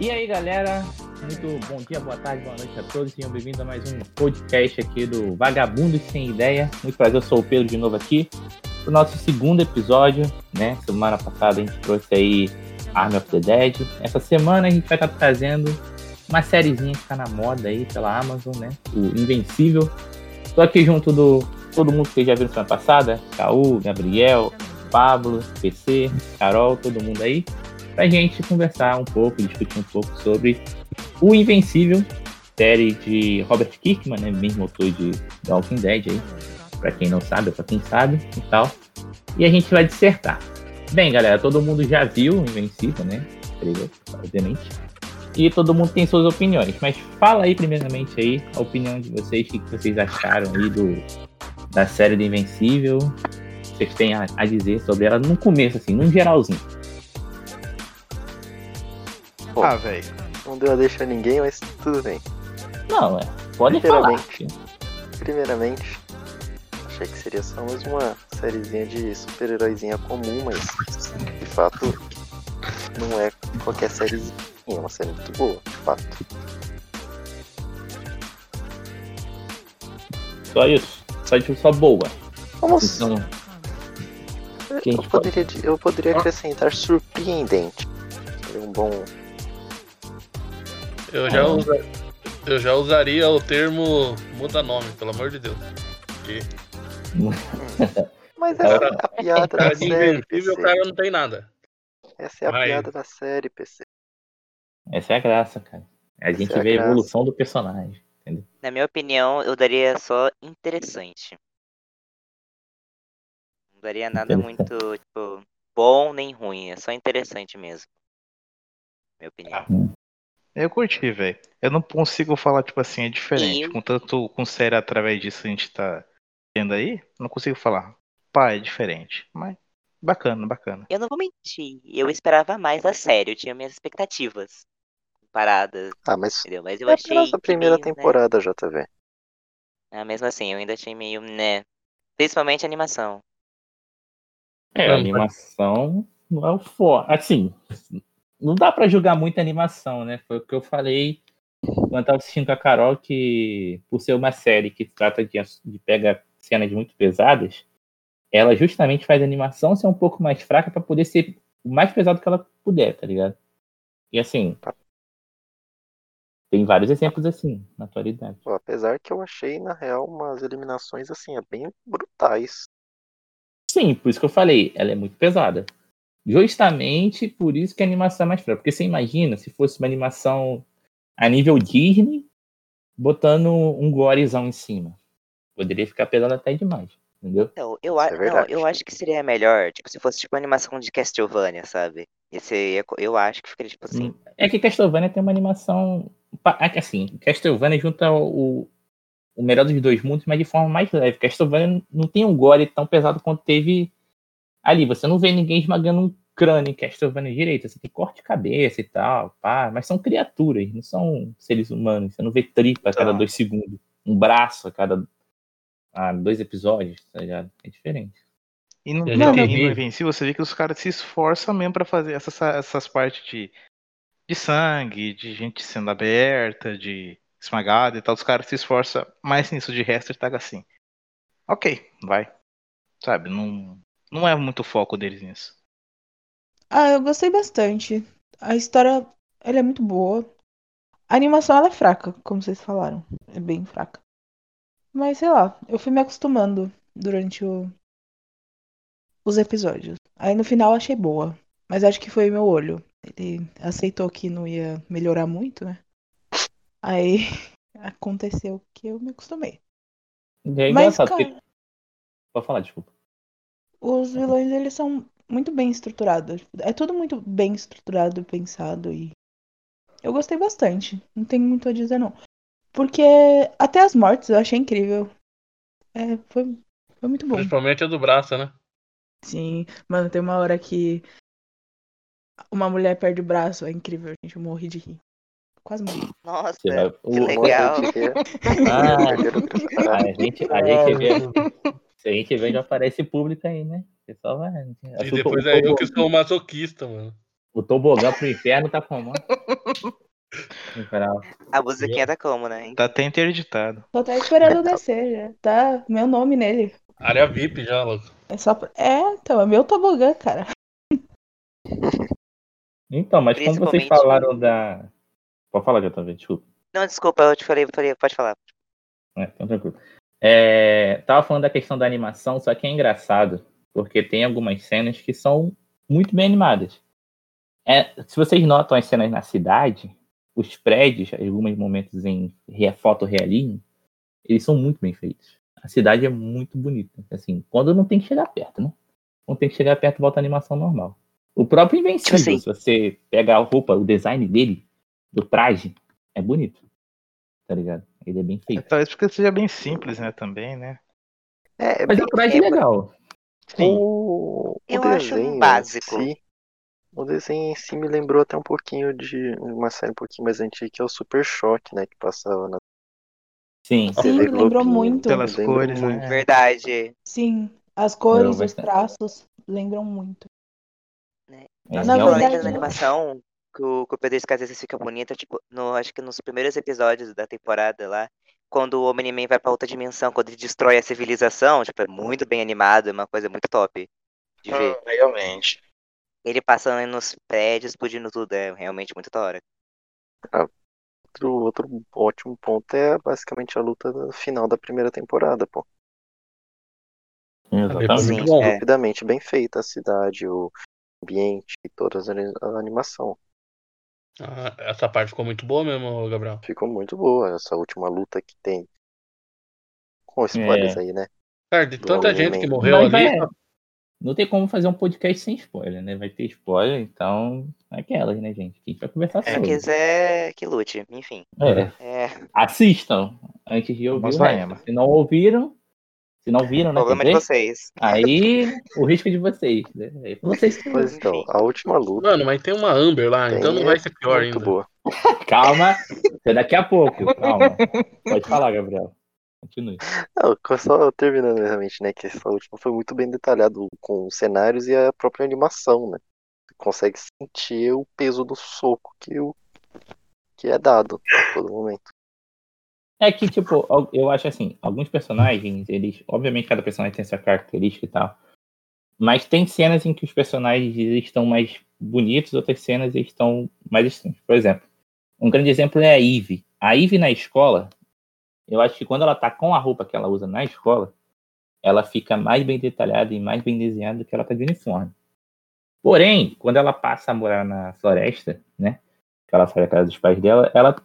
E aí, galera? Muito bom dia, boa tarde, boa noite a todos. Sejam bem-vindos a mais um podcast aqui do Vagabundo Sem Ideia. Muito prazer, eu sou o Pedro de novo aqui. O nosso segundo episódio, né? Semana passada a gente trouxe aí Army of the Dead. Essa semana a gente vai estar trazendo uma sériezinha que está na moda aí pela Amazon, né? O Invencível. Estou aqui junto do todo mundo que já viu semana passada, Caú, Gabriel, Pablo, PC, Carol, todo mundo aí, pra gente conversar um pouco, discutir um pouco sobre o Invencível, série de Robert Kirkman, né, mesmo autor de Walking Dead aí, pra quem não sabe, pra quem sabe e tal. E a gente vai dissertar. Bem, galera, todo mundo já viu o Invencível, né? Obviamente. E todo mundo tem suas opiniões. Mas fala aí, primeiramente, aí, a opinião de vocês, o que vocês acharam aí do, da série do Invencível. Vocês têm a, a dizer sobre ela no começo, assim, num geralzinho. Pô, ah, velho. Não deu a deixar ninguém, mas tudo bem. Não, é. Pode falar. Primeiramente, achei que seria só mais uma sériezinha de super-heróizinha comum, mas de fato não é qualquer sériezinha, é uma série muito boa, de fato. Só isso. Só de só boa. Vamos. Então, eu, poderia, eu poderia acrescentar surpreendente. Seria um bom. Eu já, ah. usa, eu já usaria o termo muda nome, pelo amor de Deus. Porque... Mas essa é a piada da série. PC. o cara não tem nada. Essa é a Mas... piada da série, PC. Essa é a graça, cara. A essa gente é vê a, a evolução do personagem. Entendeu? Na minha opinião, eu daria só interessante. Não daria nada muito, tipo, bom nem ruim. É só interessante mesmo. Minha opinião. Hum. Eu curti, velho. Eu não consigo falar, tipo assim, é diferente. E... Com tanto com série através disso a gente tá tendo aí, não consigo falar. Pá, é diferente. Mas bacana, bacana. Eu não vou mentir. Eu esperava mais da série, eu tinha minhas expectativas paradas. Ah, mas. Entendeu? Mas eu é achei. a primeira meio, né? temporada, né? JV. Ah, mesmo assim, eu ainda achei meio, né? Principalmente a animação. É, a animação não é o forte. Assim, não dá para julgar muito a animação, né? Foi o que eu falei quando eu tava assistindo com a Carol, que por ser uma série que trata de, de pega cenas muito pesadas, ela justamente faz a animação ser um pouco mais fraca para poder ser o mais pesado que ela puder, tá ligado? E assim, tem vários exemplos assim, na atualidade. Pô, apesar que eu achei, na real, umas eliminações assim, é bem brutais. Sim, por isso que eu falei, ela é muito pesada. Justamente por isso que a animação é mais fraca. Porque você imagina se fosse uma animação a nível Disney, botando um gorezão em cima. Poderia ficar pesado até demais, entendeu? Não, eu, é não, eu acho que seria melhor, tipo, se fosse tipo uma animação de Castlevania, sabe? Esse, eu acho que ficaria tipo assim. Hum, é que Castlevania tem uma animação é assim, Castlevania junta o, o melhor dos dois mundos, mas de forma mais leve. Castlevania não tem um gore tão pesado quanto teve ali. Você não vê ninguém esmagando um crânio em Castlevania direito. Você tem corte de cabeça e tal, pá, mas são criaturas, não são seres humanos. Você não vê tripa a cada tá. dois segundos, um braço a cada ah, dois episódios, tá ligado? É diferente. E no, não, no Invencível você vê que os caras se esforçam mesmo para fazer essas, essas partes de de sangue, de gente sendo aberta, de esmagada e tal, os caras se esforçam mais nisso, de resto tá assim. Ok, vai. Sabe, não, não é muito foco deles nisso. Ah, eu gostei bastante. A história, ela é muito boa. A animação, ela é fraca, como vocês falaram. É bem fraca. Mas, sei lá, eu fui me acostumando durante o... os episódios. Aí no final achei boa. Mas acho que foi meu olho. Ele aceitou que não ia melhorar muito, né? Aí aconteceu que eu me acostumei. É Mas, cara, porque... Pode falar, desculpa. Os vilões, eles são muito bem estruturados. É tudo muito bem estruturado, pensado e... Eu gostei bastante. Não tenho muito a dizer, não. Porque até as mortes eu achei incrível. É, foi, foi muito bom. Principalmente a do braço, né? Sim, mano, tem uma hora que uma mulher perde o braço. É incrível, gente. Eu morri de rir. Quase morri. Nossa, que legal. ah, a gente, a gente vê. Se a gente vê, já aparece público aí, né? O pessoal vai. E depois é eu que sou masoquista, mano. O tobogã pro inferno tá como? A musiquinha tá como, né? Tá até interditado. Tô até esperando descer já. Tá meu nome nele. Área VIP já, louco. É só. É, então, é meu tobogã, cara. Então, mas como vocês falaram da. Pode falar, JV, desculpa. Não, desculpa, eu te falei, falei pode falar. É, então tranquilo. É, tava falando da questão da animação, só que é engraçado, porque tem algumas cenas que são muito bem animadas. É, se vocês notam as cenas na cidade, os prédios, alguns momentos em re- fotorrealismo, eles são muito bem feitos. A cidade é muito bonita. Assim, quando não tem que chegar perto, né? Quando tem que chegar perto, volta a animação normal. O próprio Invencível, Tipo assim- se você pegar a roupa, o design dele, do traje, é bonito. Tá ligado? Ele é bem feito. Talvez porque seja bem simples, né? Também, né? É, é Mas bem, o traje é legal. Sim. o, o Eu acho desenho básico. Si, o desenho em si me lembrou até um pouquinho de uma série um pouquinho mais antiga, que é o Super Choque, né? Que passava na Sim. Sim, me lembrou muito. Pelas Lembra cores, muito. né? Verdade. Sim, as cores, os mas- traços lembram muito. É, Nossa, Na verdade- da animação, que o, que o Pedro vezes fica bonito, tipo, no, acho que nos primeiros episódios da temporada lá, quando o Omni-Man vai pra outra dimensão, quando ele destrói a civilização, tipo, é muito bem animado, é uma coisa muito top de ver. realmente. Ele passando nos prédios, explodindo tudo, é realmente muito da hora. Outro, outro ótimo ponto é basicamente a luta final da primeira temporada, pô. Exatamente. Sim, Muito bom. é. Rapidamente bem feita a cidade, o ambiente e toda a animação. Ah, essa parte ficou muito boa mesmo, Gabriel. Ficou muito boa essa última luta que tem. Com spoilers É. aí, né? Cara, de Do tanta gente que morreu Mas ali. vai- não tem como fazer um podcast sem spoiler, né? Vai ter spoiler, então. é Aquelas, né, gente? Que a gente vai conversar Quem sobre. quiser que lute, enfim. É. É, Assistam antes de ouvir. Emma. Se não ouviram, se não viram, né? problema quer de vocês. Aí o risco é de vocês. Né? Aí vocês que- Pois então, a última luta Mano, mas tem uma Amber lá, tem, então não vai ser pior muito ainda. boa. Calma, é daqui a pouco. Calma. Pode falar, Gabriel. Continue. Não, só terminando realmente, né? Que essa última foi muito bem detalhado com os cenários e a própria animação, né? Você consegue sentir o peso do soco que, o, que é dado a todo momento. É que, tipo, eu acho assim, alguns personagens, eles. Obviamente, cada personagem tem sua característica e tal. Mas tem cenas em que os personagens estão mais bonitos, outras cenas eles estão mais estranhos. Por exemplo, um grande exemplo é a Eve. A Eve na escola, eu acho que quando ela tá com a roupa que ela usa na escola, ela fica mais bem detalhada e mais bem desenhada do que ela tá de uniforme. Porém, quando ela passa a morar na floresta, né? Que ela sai da casa dos pais dela, ela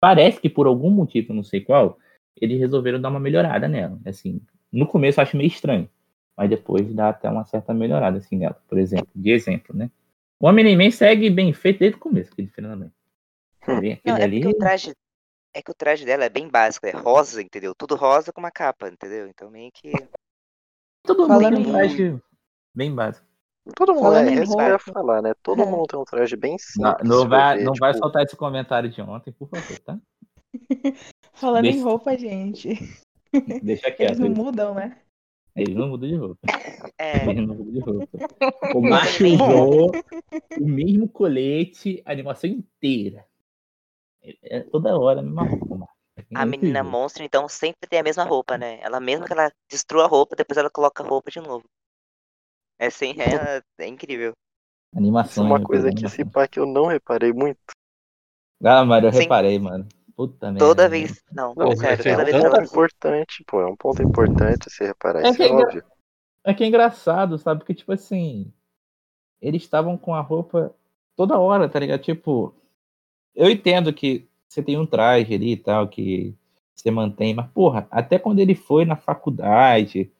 parece que por algum motivo, não sei qual, eles resolveram dar uma melhorada nela. Assim, no começo eu acho meio estranho, mas depois dá até uma certa melhorada assim nela. Por exemplo, de exemplo, né? O Homem-Man segue bem feito desde o começo, aquele. Vem aquele Não, é ali. porque o traje. É que o traje dela é bem básico, é rosa, entendeu? Tudo rosa com uma capa, entendeu? Então meio que. Todo mundo tem um traje bem básico. Todo mundo, Falando é, em é isso que eu ia falar, né? Todo É. mundo tem um traje bem Não, simples. não se vai, ver, não vai tipo, soltar esse comentário de ontem, por favor, tá? Falando em Deixa- roupa, gente. Deixa Eles quieto. não Eles, mudam, né? eles não mudam de roupa. É. Eles não mudam de roupa. O macho usou o mesmo colete a animação inteira. É toda hora a mesma roupa. É A menina monstro, então, sempre tem a mesma roupa, né? Ela mesma que ela destrua a roupa, depois ela coloca a roupa de novo. É assim, é, é incrível. Isso é Animação. uma coisa que se animação. pá que eu não reparei muito. Ah, Mário, eu Sim. reparei, mano. Puta merda. Toda né? vez. Não, Não, sério, toda é vez um ponto ela. importante, pô. É um ponto importante se reparar. É Isso que é é engra- óbvio. É que é engraçado, sabe? Porque, tipo assim, eles estavam com a roupa toda hora, tá ligado? Tipo, eu entendo que você tem um traje ali e tal, que você mantém, mas, porra, até quando ele foi na faculdade,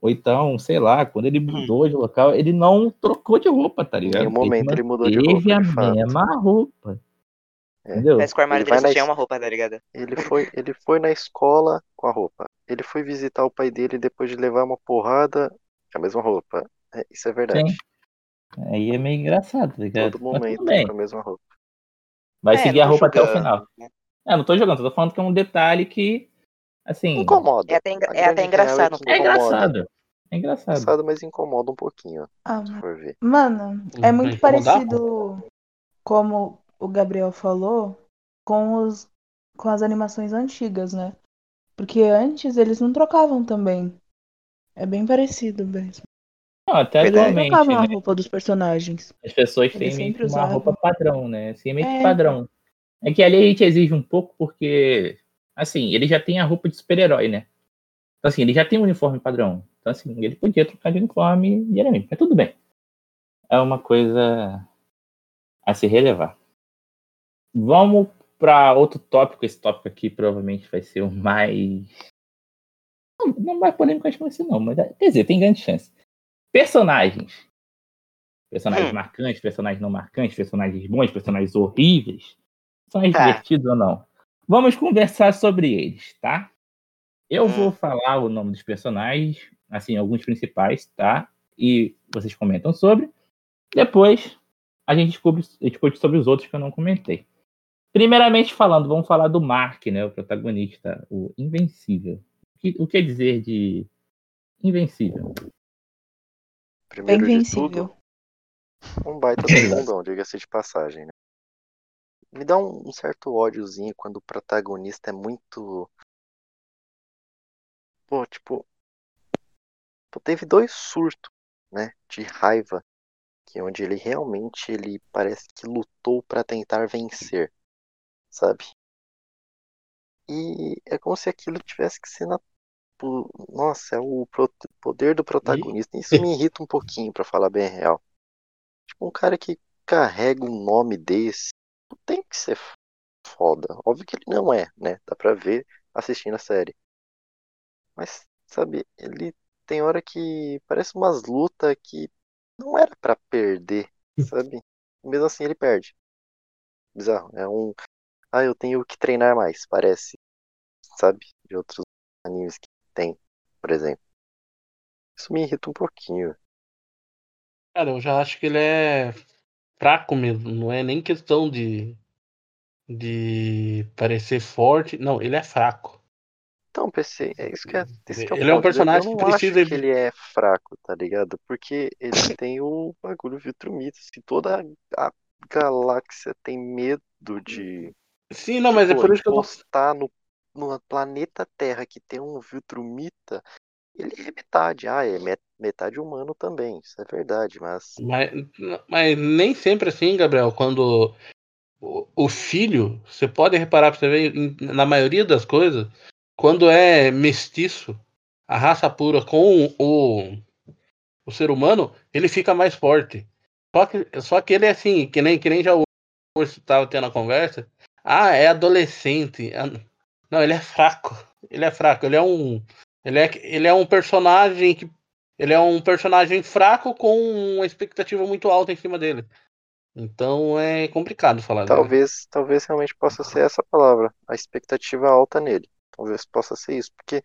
ou então, sei lá, quando ele mudou de local, ele não trocou de roupa, tá ligado? nenhum momento ele mudou de roupa, de a fato. mesma roupa. É. Entendeu? Parece que o armário Ele dele só tinha es- uma roupa, tá ligado? Ele foi, ele foi na escola com a roupa. Ele foi visitar o pai dele depois de levar uma porrada com a mesma roupa. É, isso é verdade. Aí é meio engraçado, tá ligado? Todo momento com a mesma roupa. Vai É, seguir a roupa até o final. né? É, não tô jogando, tô falando que é um detalhe que, assim, Incomoda. É até, engra- A é até engraçado. é é engraçado. É engraçado. Engraçado, mas incomoda um pouquinho, Ah, se for ver. mano, é Hum, muito incomodar, parecido, como o Gabriel falou, com os com as animações antigas, né? Porque antes eles não trocavam também. É bem parecido mesmo. Não, até Eles não atualmente, trocavam a né? roupa dos personagens. As pessoas têm Eles meio que sempre uma usavam. roupa padrão, né? Assim, é meio que É. padrão. É que ali a gente exige um pouco porque, assim, ele já tem a roupa de super-herói, né? Então, assim, ele já tem um uniforme padrão. Então, assim, ele podia trocar de uniforme diariamente. Mas tudo bem. É uma coisa a se relevar. Vamos para outro tópico. Esse tópico aqui provavelmente vai ser o mais. Não, não vai polêmico, acho que vai ser, não. Mas, quer dizer, tem grande chance. Personagens. Personagens Hum. marcantes, personagens não marcantes, personagens bons, personagens horríveis. Personagens Tá. divertidos ou não. Vamos conversar sobre eles, tá? Eu Hum. vou falar o nome dos personagens, assim, alguns principais, tá? E vocês comentam sobre. Depois a gente discute, discute sobre os outros que eu não comentei. Primeiramente falando, vamos falar do Mark, né? O protagonista, o Invencível. O que, que dizer de Invencível? Primeiro de Invencível. tudo, um baita bundão, diga-se de passagem, né? Me dá um, certo ódiozinho quando o protagonista é muito. Pô, tipo. Pô, teve dois surtos, né? De raiva. Que é onde ele realmente ele parece que lutou pra tentar vencer. Sabe? E é como se aquilo tivesse que ser na. Nossa, é o poder do protagonista. Isso me irrita um pouquinho, pra falar bem real. Tipo, um cara que carrega um nome desse tem que ser foda. Óbvio que ele não é, né? Dá pra ver assistindo a série. Mas, sabe, ele tem hora que parece umas lutas que não era pra perder, sabe? Mesmo assim ele perde. Bizarro. É um. Ah, eu tenho que treinar mais, parece. Sabe? De outros animes que tem, por exemplo. Isso me irrita um pouquinho. Cara, eu já acho que ele é fraco mesmo. Não é nem questão de, de parecer forte. Não, ele é fraco. Então, PC, é isso que é. Isso que é o Ele é um ponto. personagem que precisa acho que ele é fraco, tá ligado? Porque ele tem o bagulho Viltrumita. Se toda a galáxia tem medo de Sim, não, mas é pô, por isso que eu no, no planeta Terra que tem um Viltrumita, ele é metade. Ah, é met- metade humano também, isso é verdade, mas Mas, mas nem sempre assim, Gabriel. Quando o, filho, você pode reparar pra você ver, na maioria das coisas, quando é mestiço, a raça pura com o, o ser humano, ele fica mais forte. Só que, só que ele é assim, que nem, que nem já o Urso tava tendo a conversa. Ah, é adolescente. Ah, Não, ele é fraco. Ele é fraco. Ele é um. Ele é, ele é um personagem que ele é um personagem fraco com uma expectativa muito alta em cima dele. Então é complicado falar dele. talvez, talvez realmente possa ser essa palavra, a expectativa alta nele. Talvez possa ser isso, porque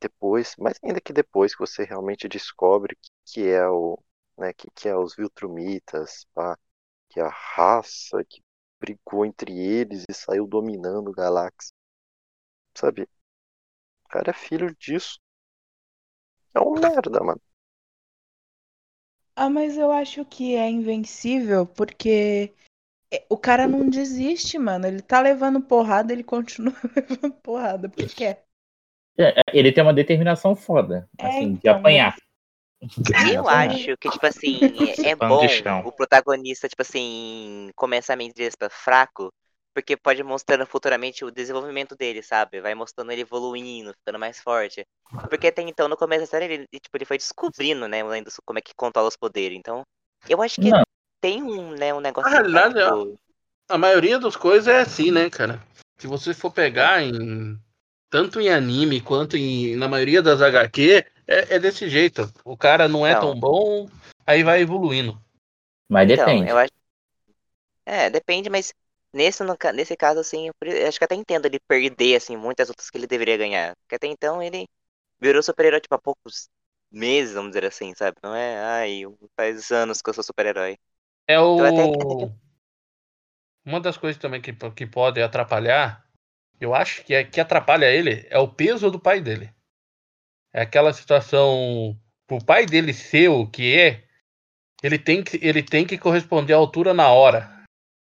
depois, mais ainda que depois que você realmente descobre que, é o, né, que, que é os Viltrumitas, pá, que é a raça que brigou entre eles e saiu dominando galáxia. Sabe? O cara é filho disso. É um merda, mano. Ah, mas eu acho que é invencível porque é, o cara não desiste, mano. Ele tá levando porrada, ele continua levando porrada, porque quer. É, é, Ele tem uma determinação foda, É, assim, de então, apanhar. Eu acho que, tipo assim, é, bom de o protagonista, tipo assim, começar meio despa fraco, porque pode mostrando futuramente o desenvolvimento dele, sabe? Vai mostrando ele evoluindo, ficando mais forte. Porque até então, no começo da série, ele, tipo, ele foi descobrindo, né, além do- como é que controla os poderes. Então, eu acho que Não. tem um, né, um negócio. Na realidade, tipo, A maioria das coisas é assim, né, cara? Se você for pegar em. Tanto em anime quanto em, na maioria das HQ, é, é desse jeito. O cara não é Não. tão bom, aí vai evoluindo. Mas Então, depende. eu acho. É, depende, mas nesse, nesse caso, assim, acho que até entendo ele perder, assim, muitas outras que ele deveria ganhar. Porque até então ele virou super-herói, tipo, há poucos meses, vamos dizer assim, sabe? Não é, ai, faz anos que eu sou super-herói. É o. Eu até Uma das coisas também que, que pode atrapalhar, eu acho que é que atrapalha ele é o peso do pai dele. É aquela situação. pro pai dele ser o que é, ele tem que, ele tem que corresponder à altura na hora.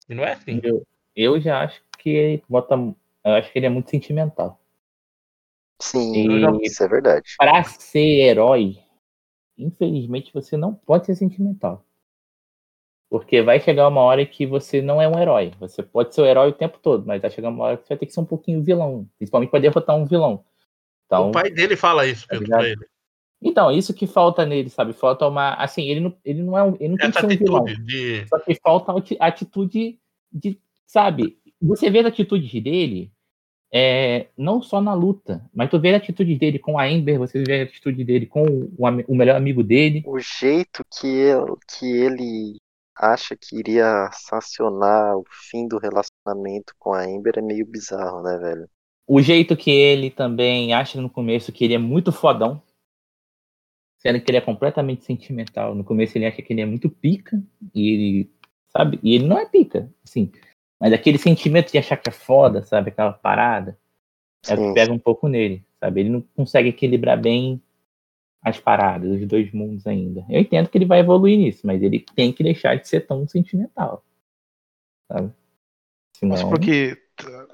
E não é assim. Eu, eu já acho que ele bota. Eu acho que ele é muito sentimental. Sim, E- isso é verdade. Pra ser herói, infelizmente você não pode ser sentimental. Porque vai chegar uma hora que você não é um herói. Você pode ser o herói o tempo todo, mas vai chegar uma hora que você vai ter que ser um pouquinho vilão. Principalmente pra derrotar um vilão. Então, O pai dele fala isso, Tá Pedro, ligado? pra ele. então, isso que falta nele, sabe? Falta uma. Assim, ele não, ele não é um. Ele não tem que Essa ser um vilão. atitude de. Só que falta a ati- atitude de, sabe? Você vê as atitudes dele, é, não só na luta, mas tu vê a atitude dele com a Ember, você vê a atitude dele com o, o melhor amigo dele. O jeito que ele, que ele acha que iria sancionar o fim do relacionamento com a Ember é meio bizarro, né, velho? O jeito que ele também acha no começo que ele é muito fodão, sendo que ele é completamente sentimental. No começo ele acha que ele é muito pica, e ele, sabe? E ele não é pica, assim. Mas aquele sentimento de achar que é foda, sabe? Aquela parada. É o que pega um pouco nele, sabe? Ele não consegue equilibrar bem as paradas, os dois mundos ainda. Eu entendo que ele vai evoluir nisso, mas ele tem que deixar de ser tão sentimental, sabe? Senão, Mas porque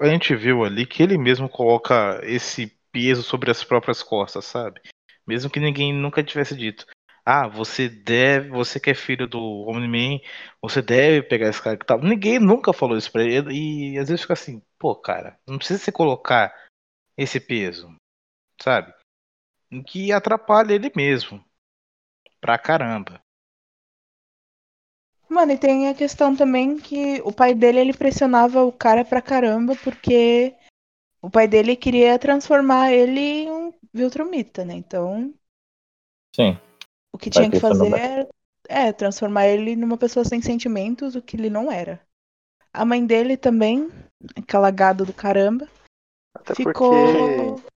a gente viu ali que ele mesmo coloca esse peso sobre as próprias costas, sabe? Mesmo que ninguém nunca tivesse dito. Ah, você deve, você que é filho do Omni-Man, você deve pegar esse cara que tal. Ninguém nunca falou isso pra ele. E às vezes fica assim, pô, cara, não precisa você colocar esse peso, sabe? Que atrapalha ele mesmo. Pra caramba. Mano, e tem a questão também que o pai dele, ele pressionava o cara pra caramba, porque o pai dele queria transformar ele em um Viltrumita, né? Então, sim. O que tinha que fazer era é, transformar ele numa pessoa sem sentimentos, o que ele não era. A mãe dele também, aquela gado do caramba, Até ficou. porque.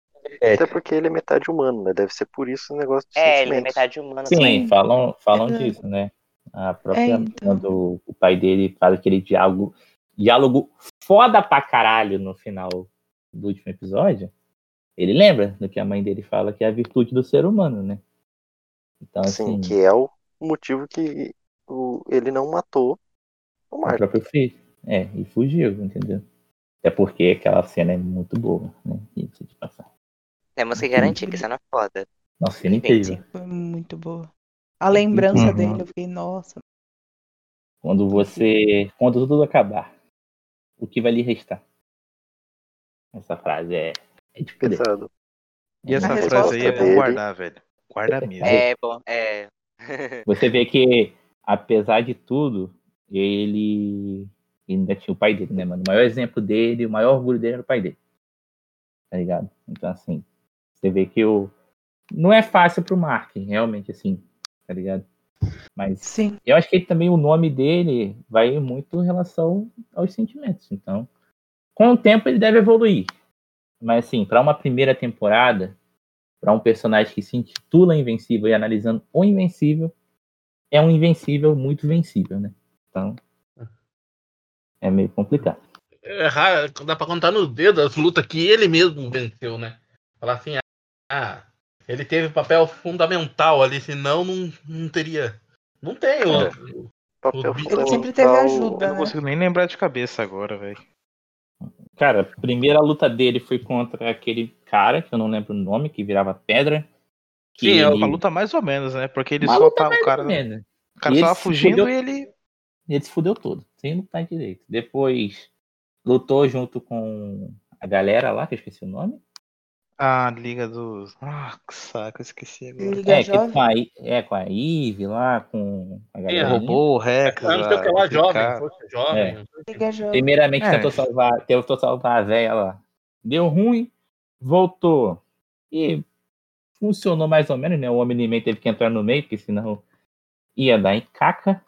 Até porque ele é metade humano, né? Deve ser por isso o negócio dos É, ele é metade humano Sim, também. falam, falam É. disso, né? A própria É, então. quando o pai dele faz aquele diálogo, diálogo foda pra caralho no final do último episódio, ele lembra do que a mãe dele fala que é a virtude do ser humano, né? Então, Sim, assim, que é o motivo que o, ele não matou o o Marco. próprio filho. É, e fugiu, entendeu? Até porque aquela cena é muito boa, né? Isso de passar. Temos que garantir que cena é foda. Nossa, cena incrível. Foi muito boa. A lembrança Uhum. dele, eu fiquei, nossa. Quando você. Quando tudo acabar, o que vai lhe restar? Essa frase é, é de poder. Pesado. E essa A frase aí é dele- guardar, velho. Guarda mesmo. É, bom, é. Você vê que, apesar de tudo, ele ainda tinha o pai dele, né, mano? O maior exemplo dele, o maior orgulho dele era o pai dele. Tá ligado? Então, assim, você vê que o. Não é fácil pro Mark, realmente, assim, tá ligado? Mas Sim. eu acho que ele, também o nome dele vai muito em relação aos sentimentos. Então, com o tempo ele deve evoluir. Mas assim, para uma primeira temporada, para um personagem que se intitula Invencível e analisando o Invencível, é um Invencível muito vencível, né? Então, é meio complicado. É raro, dá pra contar nos dedos as lutas que ele mesmo venceu, né? Falar assim, ah, ele teve papel fundamental ali, senão não, não teria. Não tem. o- É. Papel Ele sempre teve Eu ajuda, não né? consigo nem lembrar de cabeça agora, velho. Cara, a primeira luta dele foi contra aquele cara, que eu não lembro o nome, que virava pedra. Que Sim, é ele... uma luta mais ou menos, né? Porque ele Uma só tá. O cara, o cara tava fugindo fudeu- e ele. ele se fudeu todo, sem lutar direito. Depois lutou junto com a galera lá, que eu esqueci o nome. Ah, Liga dos. Ah, que saco, eu esqueci agora. Liga É, que com a, é, com a Eve lá, com a galera. robô, o Rex. Ah, não sei o que lá, jovem, força jovem. É. Primeiramente É. tentou salvar, tentou salvar a velha lá. Deu ruim, voltou. E funcionou mais ou menos, né? O Omni-Man teve que entrar no meio, porque senão ia dar em caca.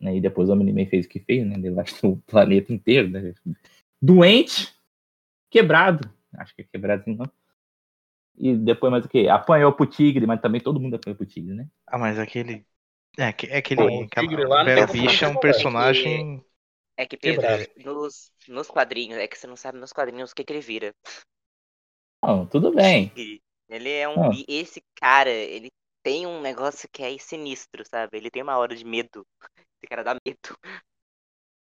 Né? E depois o Omni-Man fez o que fez, né? Devastou o planeta inteiro, né? Doente, quebrado. Acho que é quebrado assim, não. E depois mais o quê? Apanhou pro tigre, mas também todo mundo apanhou pro tigre, né? Ah, mas aquele. É, que- é aquele. Pô, tigre lá como Bicha é um fazer, personagem. É que, Pedro, nos, nos quadrinhos, é que você não sabe nos quadrinhos o que, que ele vira. Não, tudo bem. Ele é um. Ah. Esse cara, ele tem um negócio que é sinistro, sabe? Ele tem uma hora de medo. Esse cara dá medo.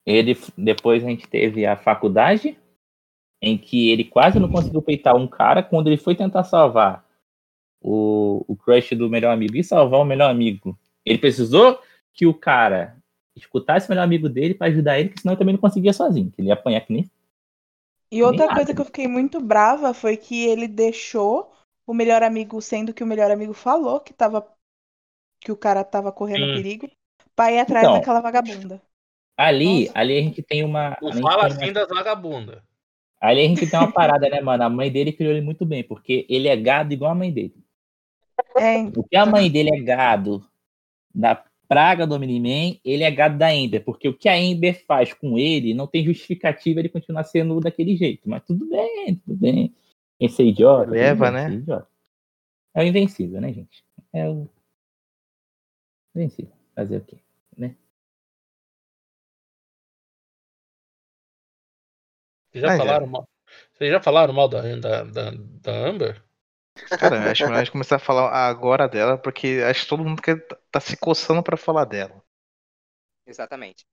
Ele, depois a gente teve a faculdade, em que ele quase não conseguiu peitar um cara quando ele foi tentar salvar o, o crush do melhor amigo e salvar o melhor amigo. Ele precisou que o cara escutasse o melhor amigo dele para ajudar ele, que senão ele também não conseguia sozinho, que ele ia apanhar que nem. E outra Nem coisa nada. que eu fiquei muito brava foi que ele deixou o melhor amigo, sendo que o melhor amigo falou que tava que o cara tava correndo Sim. perigo, pra ir atrás Então. daquela vagabunda. Ali, Nossa. ali a gente tem uma. Não gente fala tem uma- assim das vagabundas. Ali a gente tem uma parada, né, mano? A mãe dele criou ele muito bem, porque ele é gado igual a mãe dele. É, O que a mãe dele é gado da praga do Miniman, ele é gado da Ember, porque o que a Ember faz com ele não tem justificativa ele continuar sendo daquele jeito. Mas tudo bem, tudo bem. Esse é idiota. Leva, né? é idiota. É o invencível, né, gente? É o invencível. Fazer o quê? Vocês já é. falaram mal? Vocês já falaram mal da, da, da, da Amber? Cara, acho melhor a gente começar a falar agora dela, porque acho que todo mundo quer, tá se coçando pra falar dela. Exatamente.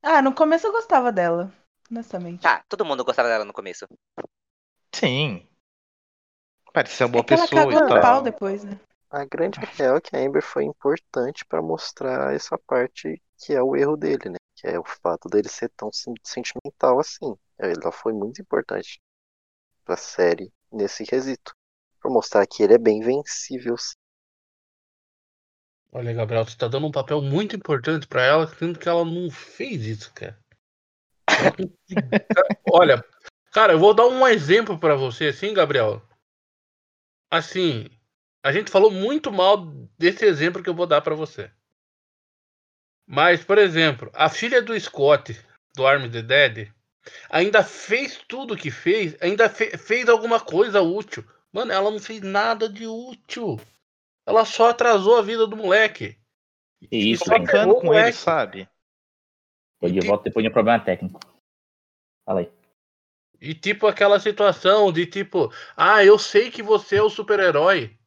Ah, no começo eu gostava dela, honestamente. Tá, todo mundo gostava dela no começo. Sim. Parece ser uma É boa que ela pessoa cagou e tal. pau depois, né? A grande real é que a Amber foi importante pra mostrar essa parte que é o erro dele, né? Que é o fato dele ser tão sen- sentimental assim. Ela foi muito importante pra série nesse quesito. Pra mostrar que ele é bem vencível. sim. Olha, Gabriel, você tá dando um papel muito importante pra ela, sendo que ela não fez isso, cara. Olha, cara, eu vou dar um exemplo pra você, assim, Gabriel. Assim, a gente falou muito mal desse exemplo que eu vou dar pra você. Mas, por exemplo, a filha do Scott, do Army the Dead, ainda fez tudo que fez, ainda fe- fez alguma coisa útil. Mano, ela não fez nada de útil. Ela só atrasou a vida do moleque. E isso. Brincando o com ele, moleque. sabe? Foi de volta depois de um problema técnico. Fala aí. E tipo aquela situação de tipo, ah, eu sei que você é o super-herói.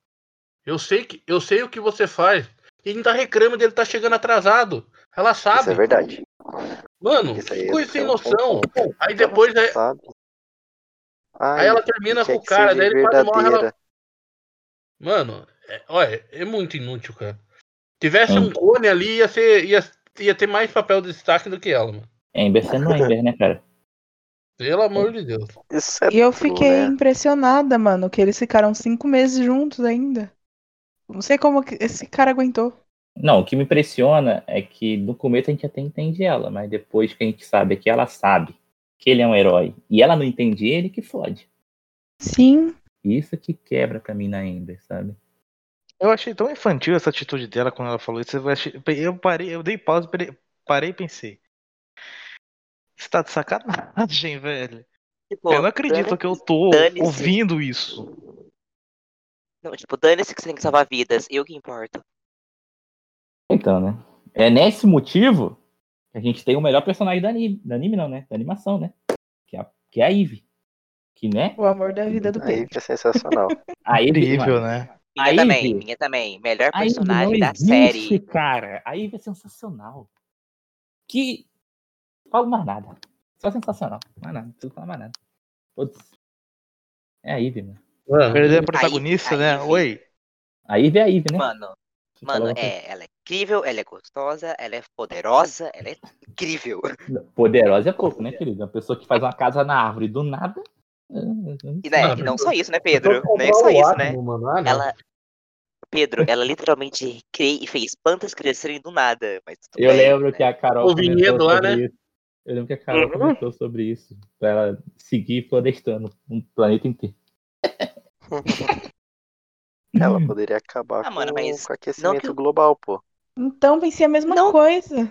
Eu sei que eu sei o que você faz. E ainda reclama dele estar chegando atrasado. Ela sabe. Isso é verdade. Mano, que coisa é sem um noção. ponto. Aí depois Ela aí, sabe. aí ela termina com o cara, daí ele quase morre. Ela... Mano, é, olha, é muito inútil, cara. Tivesse Hum. um clone ali, ia, ser, ia, ia ter mais papel de destaque do que ela, mano. Ember sendo Ember, né, cara? Pelo amor de Deus. Isso é E eu fiquei né? impressionada, mano, que eles ficaram cinco meses juntos ainda. Não sei como que esse cara aguentou. Não, o que me impressiona é que no começo a gente até entende ela, mas depois que a gente sabe que ela sabe que ele é um herói e ela não entende ele, que fode. Sim. Isso que quebra pra mim na Ember, sabe? Eu achei tão infantil essa atitude dela quando ela falou isso. Eu, achei- eu parei, eu dei pausa, parei, parei e pensei. Você tá de sacanagem, velho. Tipo, eu não acredito que eu tô ouvindo isso. Não, tipo, dane-se que você tem que salvar vidas. Eu que importo. Então, né? É nesse motivo que a gente tem o melhor personagem da anime, da anime não, né? Da animação, né? Que é a, que é a Eve. Que, né? O amor da vida do Pedro. que é sensacional. A Eve, Incrível, né? Minha A também, Ivy- minha também. Melhor A Eve não personagem da existe, série. cara. A Eve é sensacional. Que... Não falo mais nada. Só sensacional. Mais nada. Não preciso falar mais nada. Putz. É a Eve, mano. Mano, Perder a protagonista, a né? Ivy. Oi. A Eve é a Eve, né? Mano, Você mano, é, ela é incrível, ela é gostosa, ela é poderosa, ela é incrível. Poderosa é pouco, né, querido? Uma pessoa que faz uma casa na árvore do nada. E, né, Não, e não só isso, né, Pedro? Não é só isso, né? mano. Ah. Ela. Pedro, ela literalmente cre... fez plantas crescerem do nada. Mas tudo Eu bem, lembro né? que a Carol O comentou vinhedo lá, sobre né? isso. Eu lembro que a Carol Uhum. comentou sobre isso. Pra ela seguir florestando um planeta inteiro. Ela poderia acabar Ah, mano, com, mas com o aquecimento que global, pô. Então pensei a mesma Não. coisa.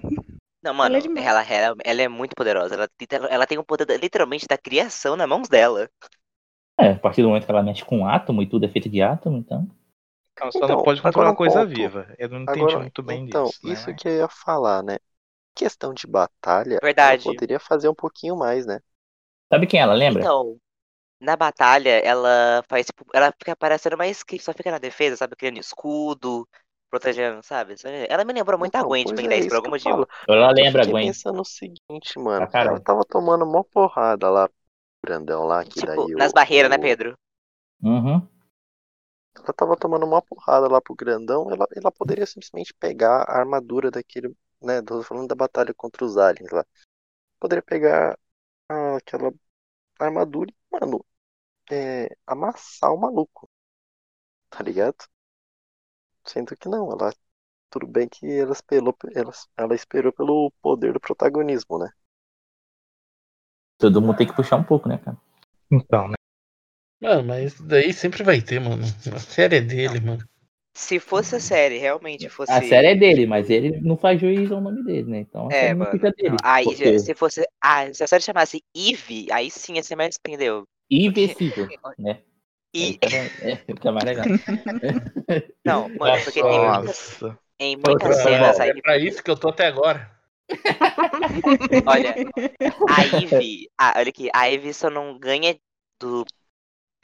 Não, mano, é demais. ela, ela, ela é muito poderosa. Ela, ela tem o poder da- literalmente da criação nas mãos dela. É, a partir do momento que ela mexe com átomo e tudo é feito de átomo, então. Ela só Então, não pode controlar um coisa ponto. viva. Eu não entendi Agora, muito bem então, disso. né? isso que eu ia falar, né? Questão de batalha, Verdade. ela poderia fazer um pouquinho mais, né? Sabe quem ela lembra? Então. Na batalha, ela faz, tipo, ela fica parecendo uma script, só fica na defesa, sabe? Criando escudo, protegendo, sabe? Ela me lembrou muito a Então, Gwen de Ben é 10, por algum que motivo. Ela Eu lembra, fiquei Gwen. pensando no seguinte, mano. Caralho. Ela tava tomando mó porrada lá, grandão lá, que Tipo, daí nas o- barreiras, né, o- Pedro? Uhum. Ela tava tomando uma porrada lá pro grandão, ela, ela poderia simplesmente pegar a armadura daquele, né, tô falando da batalha contra os aliens lá. Poderia pegar ah, aquela armadura e, mano, é, amassar o maluco. Tá ligado? Sendo que não, ela tudo bem que ela esperou, ela, ela esperou pelo poder do protagonismo, né? Todo mundo tem que puxar um pouco, né, cara? Então, né? Mano, mas daí sempre vai ter, mano. A série é dele, mano. Se fosse a série, realmente fosse. A série é dele, mas ele não faz juiz ao nome dele, né? Então a É, série não mano. fica dele. Aí, porque se fosse. Ah, se a série chamasse Eve, aí sim ia ser mais entendeu? Invencível, né? E. É, fica mais legal. Não, mano, porque tem muitas, Nossa. em Outra muitas cenas aí. É pra isso que eu tô até agora. Olha, a Ivy. Ah, olha aqui, a Ivy só não ganha do.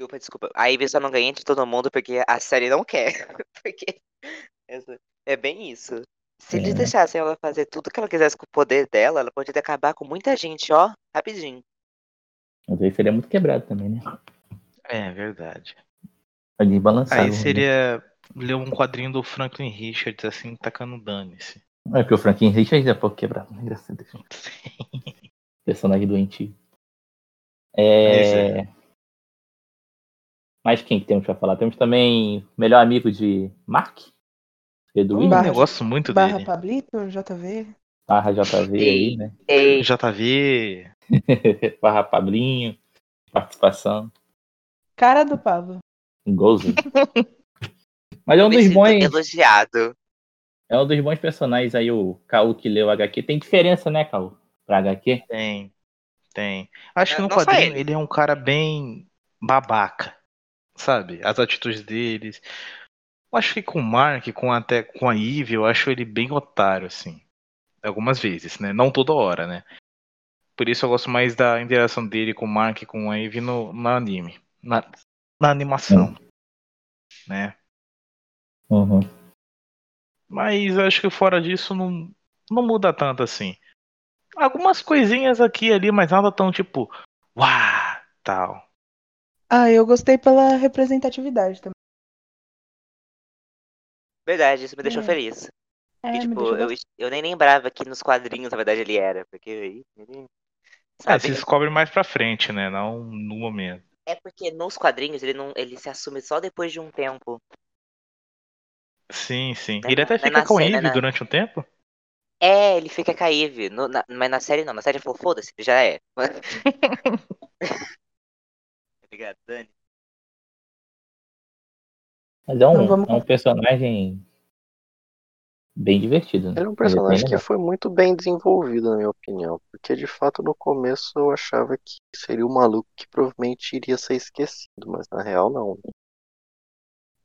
Opa, desculpa. A Ivy só não ganha de todo mundo porque a série não quer. Porque. essa- É bem isso. Se eles É. deixassem ela fazer tudo que ela quisesse com o poder dela, ela poderia acabar com muita gente, ó, rapidinho. Mas aí seria muito quebrado também, né? É verdade. Ali balançado. Aí seria ler um quadrinho do Franklin Richards, assim, tacando dane-se. É porque o Franklin Richards é pouco quebrado, né? Graças a Deus. Personagem doentio. É... Mas quem que temos pra falar? Temos também o melhor amigo de Mark. Edu Barra- Eu gosto muito Barra dele. Pablito, JV. Barra JV aí, né? Ei, JV. barra Pablinho. Participação. Cara do Pablo. Um golzinho. Mas é um me dos bons. elogiado. É um dos bons personagens aí, o Caô que leu HQ. Tem diferença, né, Caô? Pra HQ? Tem. Tem. Acho que É, no não só quadrinho ele. ele é um cara bem babaca. Sabe? As atitudes deles. Eu acho que com o Mark, com até com a Eve, eu acho ele bem otário, assim. Algumas vezes, né? Não toda hora, né? Por isso eu gosto mais da interação dele com o Mark e com a Eve no, no anime. Na, na animação. Né? Uhum. Mas eu acho que fora disso não, não muda tanto assim. Algumas coisinhas aqui e ali, mas nada tão tipo, uau, tal. Ah, eu gostei pela representatividade também. Verdade, isso me deixou É. feliz. É, me tipo, eu, eu nem lembrava que nos quadrinhos, na verdade, ele era. Porque aí. ele- É, Sabe? se descobre mais pra frente, né? Não no momento. É porque nos quadrinhos ele não ele se assume só depois de um tempo. Sim, sim. Né, Ele até fica na com cena, Eve né? durante um tempo? É, ele fica com a Eve. No- na- mas na série não. Na série ele falou, foda-se, ele já é. Obrigado, Dani. Mas é um, Então vamos é um personagem bem divertido, né? Ele é um personagem que foi muito bem desenvolvido, na minha opinião. Porque de fato no começo eu achava que seria um maluco que provavelmente iria ser esquecido, mas na real não.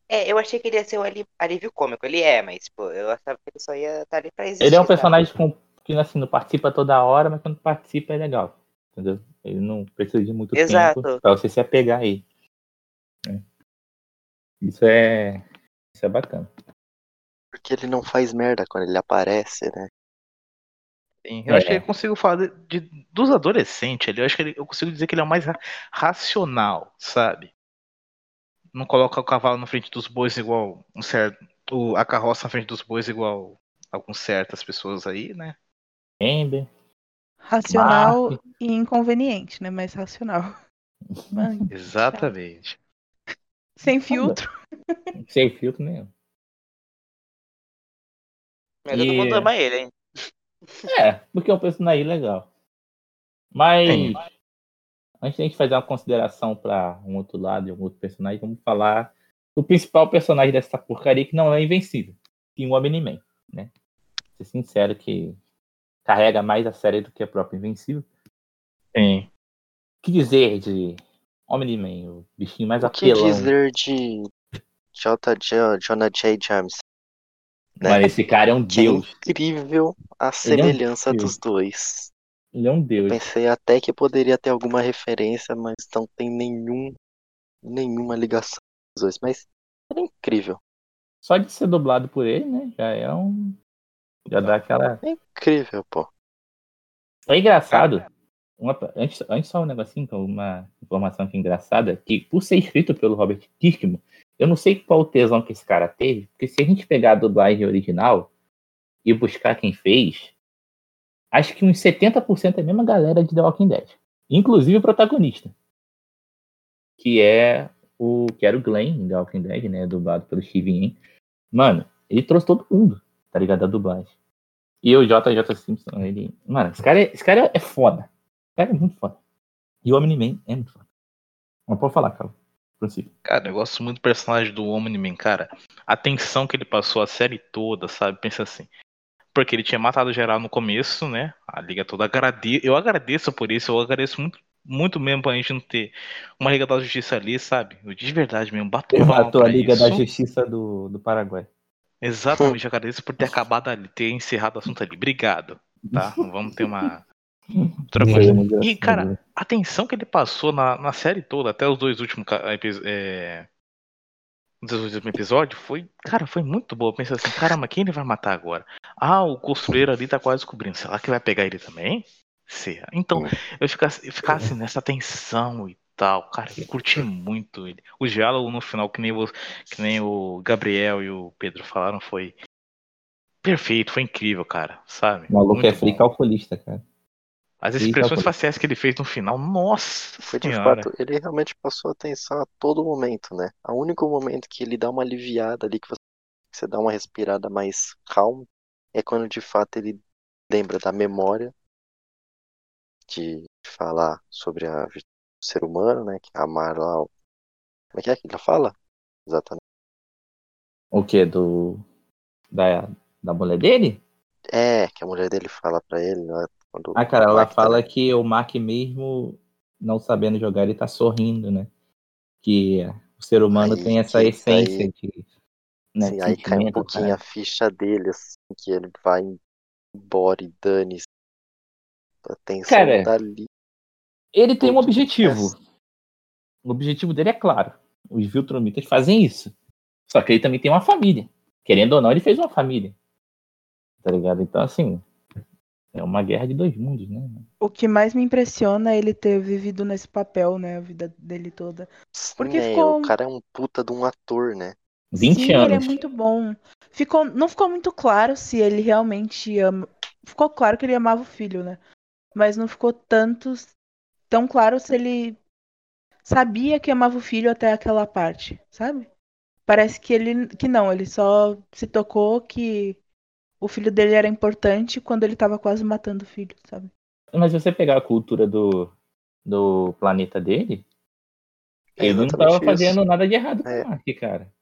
É, eu achei que ele ia ser o ali- alívio cômico. Ele é, mas, pô, eu achava que ele só ia estar ali pra existir. Ele é um personagem com- que assim, não participa toda hora, mas quando participa é legal. Entendeu? Ele não precisa de muito Exato. tempo pra você se apegar a ele. É. Isso é. Isso é bacana. Porque ele não faz merda quando ele aparece, né? Sim, eu acho que É. eu consigo falar de, de- dos adolescentes ali. Eu acho que ele- eu consigo dizer que ele é o mais ra- racional, sabe? Não coloca o cavalo na frente dos bois igual um certo. o- a carroça na frente dos bois igual algumas certas pessoas aí, né? Ember. Racional Mark. e inconveniente, né? Mas racional. Ai, Exatamente. sem filtro. Sem filtro nenhum. Mas todo E- mundo ama ele, hein? É, porque é um personagem legal. Mas Sim. antes de a gente fazer uma consideração para um outro lado e um outro personagem, vamos falar do principal personagem dessa porcaria que não é invencível, que é o Omni-Man, né? Ser sincero que carrega mais a série do que a própria Invencível. Sim. O que dizer de Omni-Man, o bichinho mais O que apelão? dizer de J. J. Jonah J. Jameson? Né? Mano, esse cara é um é deus. incrível a Ele é um semelhança dos dois. Ele é um deus. Pensei até que poderia ter alguma referência, mas não tem nenhum, nenhuma ligação dos dois. Mas era incrível. Só de ser dublado por ele, né? Já é um. Já dá aquela. É incrível, pô. É engraçado. Uma, antes, antes só um negocinho, uma informação aqui engraçada, que por ser escrito pelo Robert Kirkman, eu não sei qual o tesão que esse cara teve, porque se a gente pegar a dublagem original e buscar quem fez, acho que uns 70% é a mesma galera de The Walking Dead. Inclusive o protagonista. Que é o. Que era o Glenn em The Walking Dead, né? Dublado pelo Steven Mano, ele trouxe todo mundo, tá ligado? A dublagem. E o JJ Simpson, ele. Mano, esse cara, é, esse cara é foda. Esse cara é muito foda. E o Omni-Man é muito foda. Não pode falar, cara. Cara, eu gosto muito do personagem do Omni-Man, cara. A tensão que ele passou a série toda, sabe? Pensa assim. Porque ele tinha matado geral no começo, né? A liga toda agrade... Eu agradeço por isso, eu agradeço muito, muito mesmo pra gente não ter uma Liga da Justiça ali, sabe? Eu de verdade mesmo, bato Ele matou a Liga isso. da Justiça do, do Paraguai. Exatamente, agradeço por ter acabado ali, ter encerrado o assunto ali. Obrigado, tá? Vamos ter uma. Outra coisa. E, cara, a tensão que ele passou na, na série toda, até os dois últimos é, os dois últimos episódios, foi, cara, foi muito boa. Pensa assim, caramba, quem ele vai matar agora? Ah, o costureiro ali tá quase cobrindo. Será que vai pegar ele também? Será? Então, eu ficasse, eu ficasse nessa tensão e tal. Cara, eu curti muito ele. O diálogo no final, que nem, o, que nem o Gabriel e o Pedro falaram, foi perfeito, foi incrível, cara. Sabe? O maluco muito é free calculista, cara. As expressões faciais que ele fez no final, nossa Foi de senhora. fato, ele realmente passou atenção a todo momento, né? O único momento que ele dá uma aliviada ali, que você, que você dá uma respirada mais calma, é quando de fato ele lembra da memória de falar sobre a ser humano, né? Que é amar lá. O... Como é que é que ele fala? Exatamente. O que? Do. Da, da mulher dele? É, que a mulher dele fala pra ele, né? Quando ah, cara, ela fala tá... que o Mark mesmo não sabendo jogar, ele tá sorrindo, né? Que o ser humano aí, tem essa essência aí, de. Né, sim, aí cai um pouquinho cara. a ficha dele, assim, que ele vai embora e dane-se. A tensão cara, dali. Ele tem um objetivo. O objetivo dele é claro. Os Viltromitas fazem isso. Só que ele também tem uma família. Querendo ou não, ele fez uma família. Tá ligado? Então, assim, é uma guerra de dois mundos, né? O que mais me impressiona é ele ter vivido nesse papel, né? A vida dele toda. Porque Sim, ficou... O cara é um puta de um ator, né? 20 Sim, anos. ele é muito bom. Ficou, não ficou muito claro se ele realmente ama. Ficou claro que ele amava o filho, né? Mas não ficou tanto tão claro se ele sabia que amava o filho até aquela parte, sabe? Parece que ele que não, ele só se tocou que o filho dele era importante quando ele tava quase matando o filho, sabe? Mas se você pegar a cultura do, do planeta dele, é ele não tava fazendo nada de errado com é. o Mark, cara.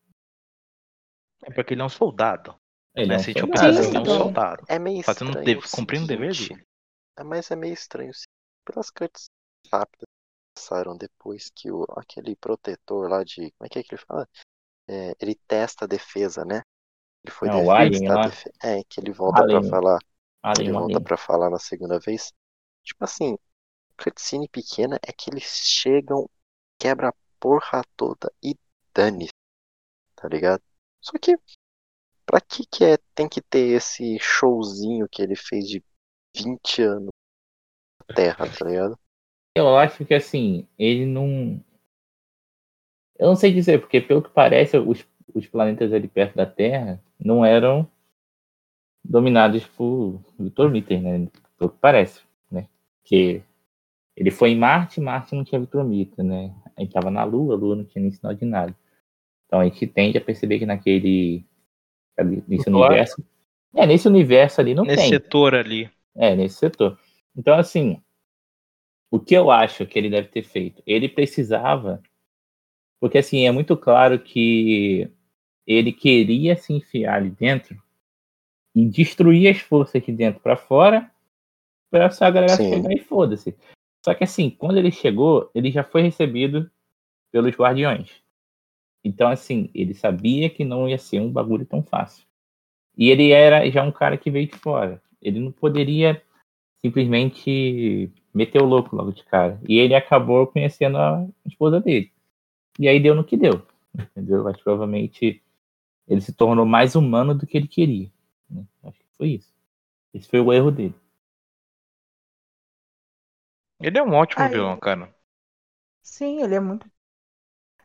É porque ele é um soldado. Ele é, um soldado. Pensar, ele é um soldado. É meio fazendo estranho. Cumprindo o dever dele. É, mas é meio estranho. Sim. Pelas cuts rápidas que passaram depois que o, aquele protetor lá de. Como é que é que ele fala? É, ele testa a defesa, né? Ele foi Não, Alien, lá. Def... É, que ele volta Alien. pra falar. Alien, ele volta para falar na segunda vez. Tipo assim, cutscene pequena é que eles chegam, quebra a porra toda e dane tá ligado? Só que pra que que é, tem que ter esse showzinho que ele fez de 20 anos na Terra, tá ligado? Eu acho que assim, ele não. Eu não sei dizer, porque pelo que parece, os, os planetas ali perto da Terra não eram dominados por Vitor-Mitter, né? Pelo que parece, né? Que ele foi em Marte, Marte não tinha Vitor-Mitter, né? A gente tava na Lua, a Lua não tinha nem sinal de nada. Então a gente tende a perceber que naquele nesse universo, é nesse universo ali não nesse tem. Nesse setor ali. É, nesse setor. Então assim, o que eu acho que ele deve ter feito? Ele precisava porque assim, é muito claro que ele queria se enfiar ali dentro e destruir as forças de dentro para fora para essa galera Sim. chegar e foda-se. Só que assim, quando ele chegou, ele já foi recebido pelos guardiões. Então, assim, ele sabia que não ia ser um bagulho tão fácil. E ele era já um cara que veio de fora. Ele não poderia simplesmente meteu o louco logo de cara. E ele acabou conhecendo a esposa dele. E aí deu no que deu. Entendeu? Que provavelmente ele se tornou mais humano do que ele queria. Né? Acho que foi isso. Esse foi o erro dele. Ele é um ótimo Ai. vilão, cara. Sim, ele é muito.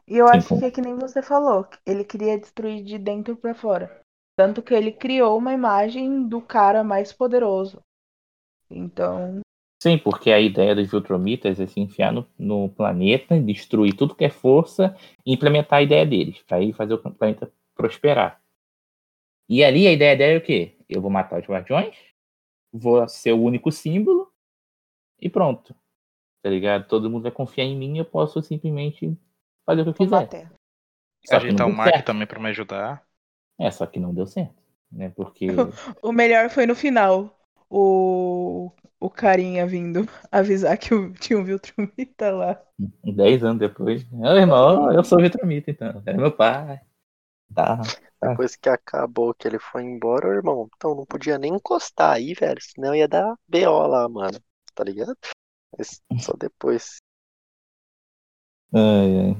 E eu Sim, acho com- que é que nem você falou, ele queria destruir de dentro pra fora. Tanto que ele criou uma imagem do cara mais poderoso. Então, Sim, porque a ideia dos Viltromitas é se enfiar no, no planeta, destruir tudo que é força e implementar a ideia deles, para aí fazer o planeta prosperar. E ali a ideia dela é o quê? Eu vou matar os guardiões, vou ser o único símbolo e pronto. Tá ligado? Todo mundo vai confiar em mim e eu posso simplesmente fazer o que eu quiser. Só Ajeitar o Mark certo. também pra me ajudar. É, só que não deu certo. Né? Porque. O melhor foi no final. O, o carinha vindo avisar que o, tinha um Viltrumita lá. 10 anos depois. Ô, irmão, eu sou Vitromita, então. É meu pai. Tá. Depois que acabou, que ele foi embora, irmão, então não podia nem encostar aí, velho. Senão ia dar BO lá, mano. Tá ligado? Mas só depois. Ai, ai.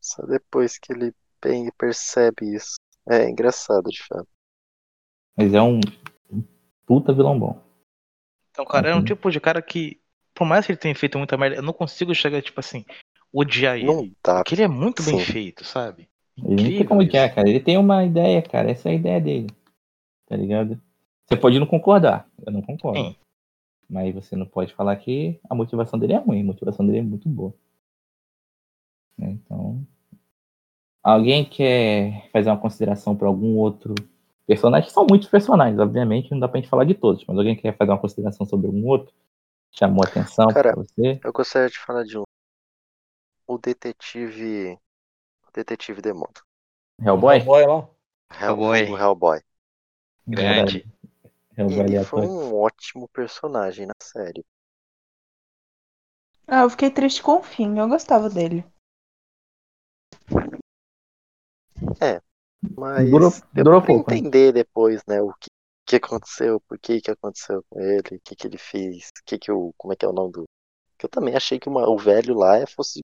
Só depois que ele bem percebe isso. É engraçado, de fato. Mas é um puta vilão bom. Então, cara, é um Uhum. tipo de cara que, por mais que ele tenha feito muita merda, eu não consigo chegar, tipo assim, odiar ele. Não dá. Porque ele é muito bem Sim. feito, sabe? Ele não tem como isso. odiar, cara. Ele tem uma ideia, cara. Essa é a ideia dele. Tá ligado? Você pode não concordar. Eu não concordo. Sim. Mas você não pode falar que a motivação dele é ruim. A motivação dele é muito boa. Né, Então. Alguém quer fazer uma consideração para algum outro personagem? São muitos personagens, obviamente, não dá pra gente falar de todos. Mas alguém quer fazer uma consideração sobre algum outro? Chamou a atenção Cara, pra você? Eu gostaria de falar de um. O detetive. Detetive demônio. Hellboy? Boy lá. Hell- Hellboy. O Hellboy. Grande. Hellboy Ele foi um ótimo personagem na série. Ah, eu fiquei triste com o fim. Eu gostava dele. Mas Durou- durou pouco, né? entender depois, né, o que, que aconteceu, por que que aconteceu com ele, o que que ele fez, o que que o, como é que é o nome do... Que eu também achei que uma- o velho lá fosse,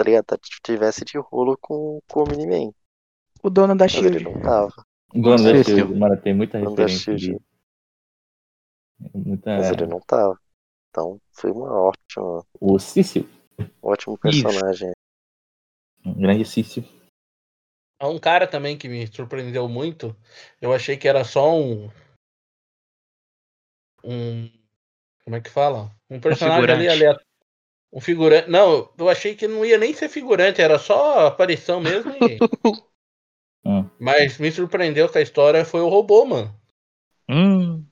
tá ligado, tá- tivesse de rolo com, com o Miniman, O dono da mas ele Shield. não tava, Dono da Shield, mano, tem muita referência Shield. ali. Muita... mas ele não tava. Então foi uma ótima, O Cício, ótimo Isso. personagem. um grande Cício. Há um cara também que me surpreendeu muito. Eu achei que era só um. Um. Como é que fala? Um personagem ali aleatório. Um figurante. Não, eu achei que não ia nem ser figurante, era só aparição mesmo. E... Hum. Mas me surpreendeu que a história foi o robô, mano. Hum,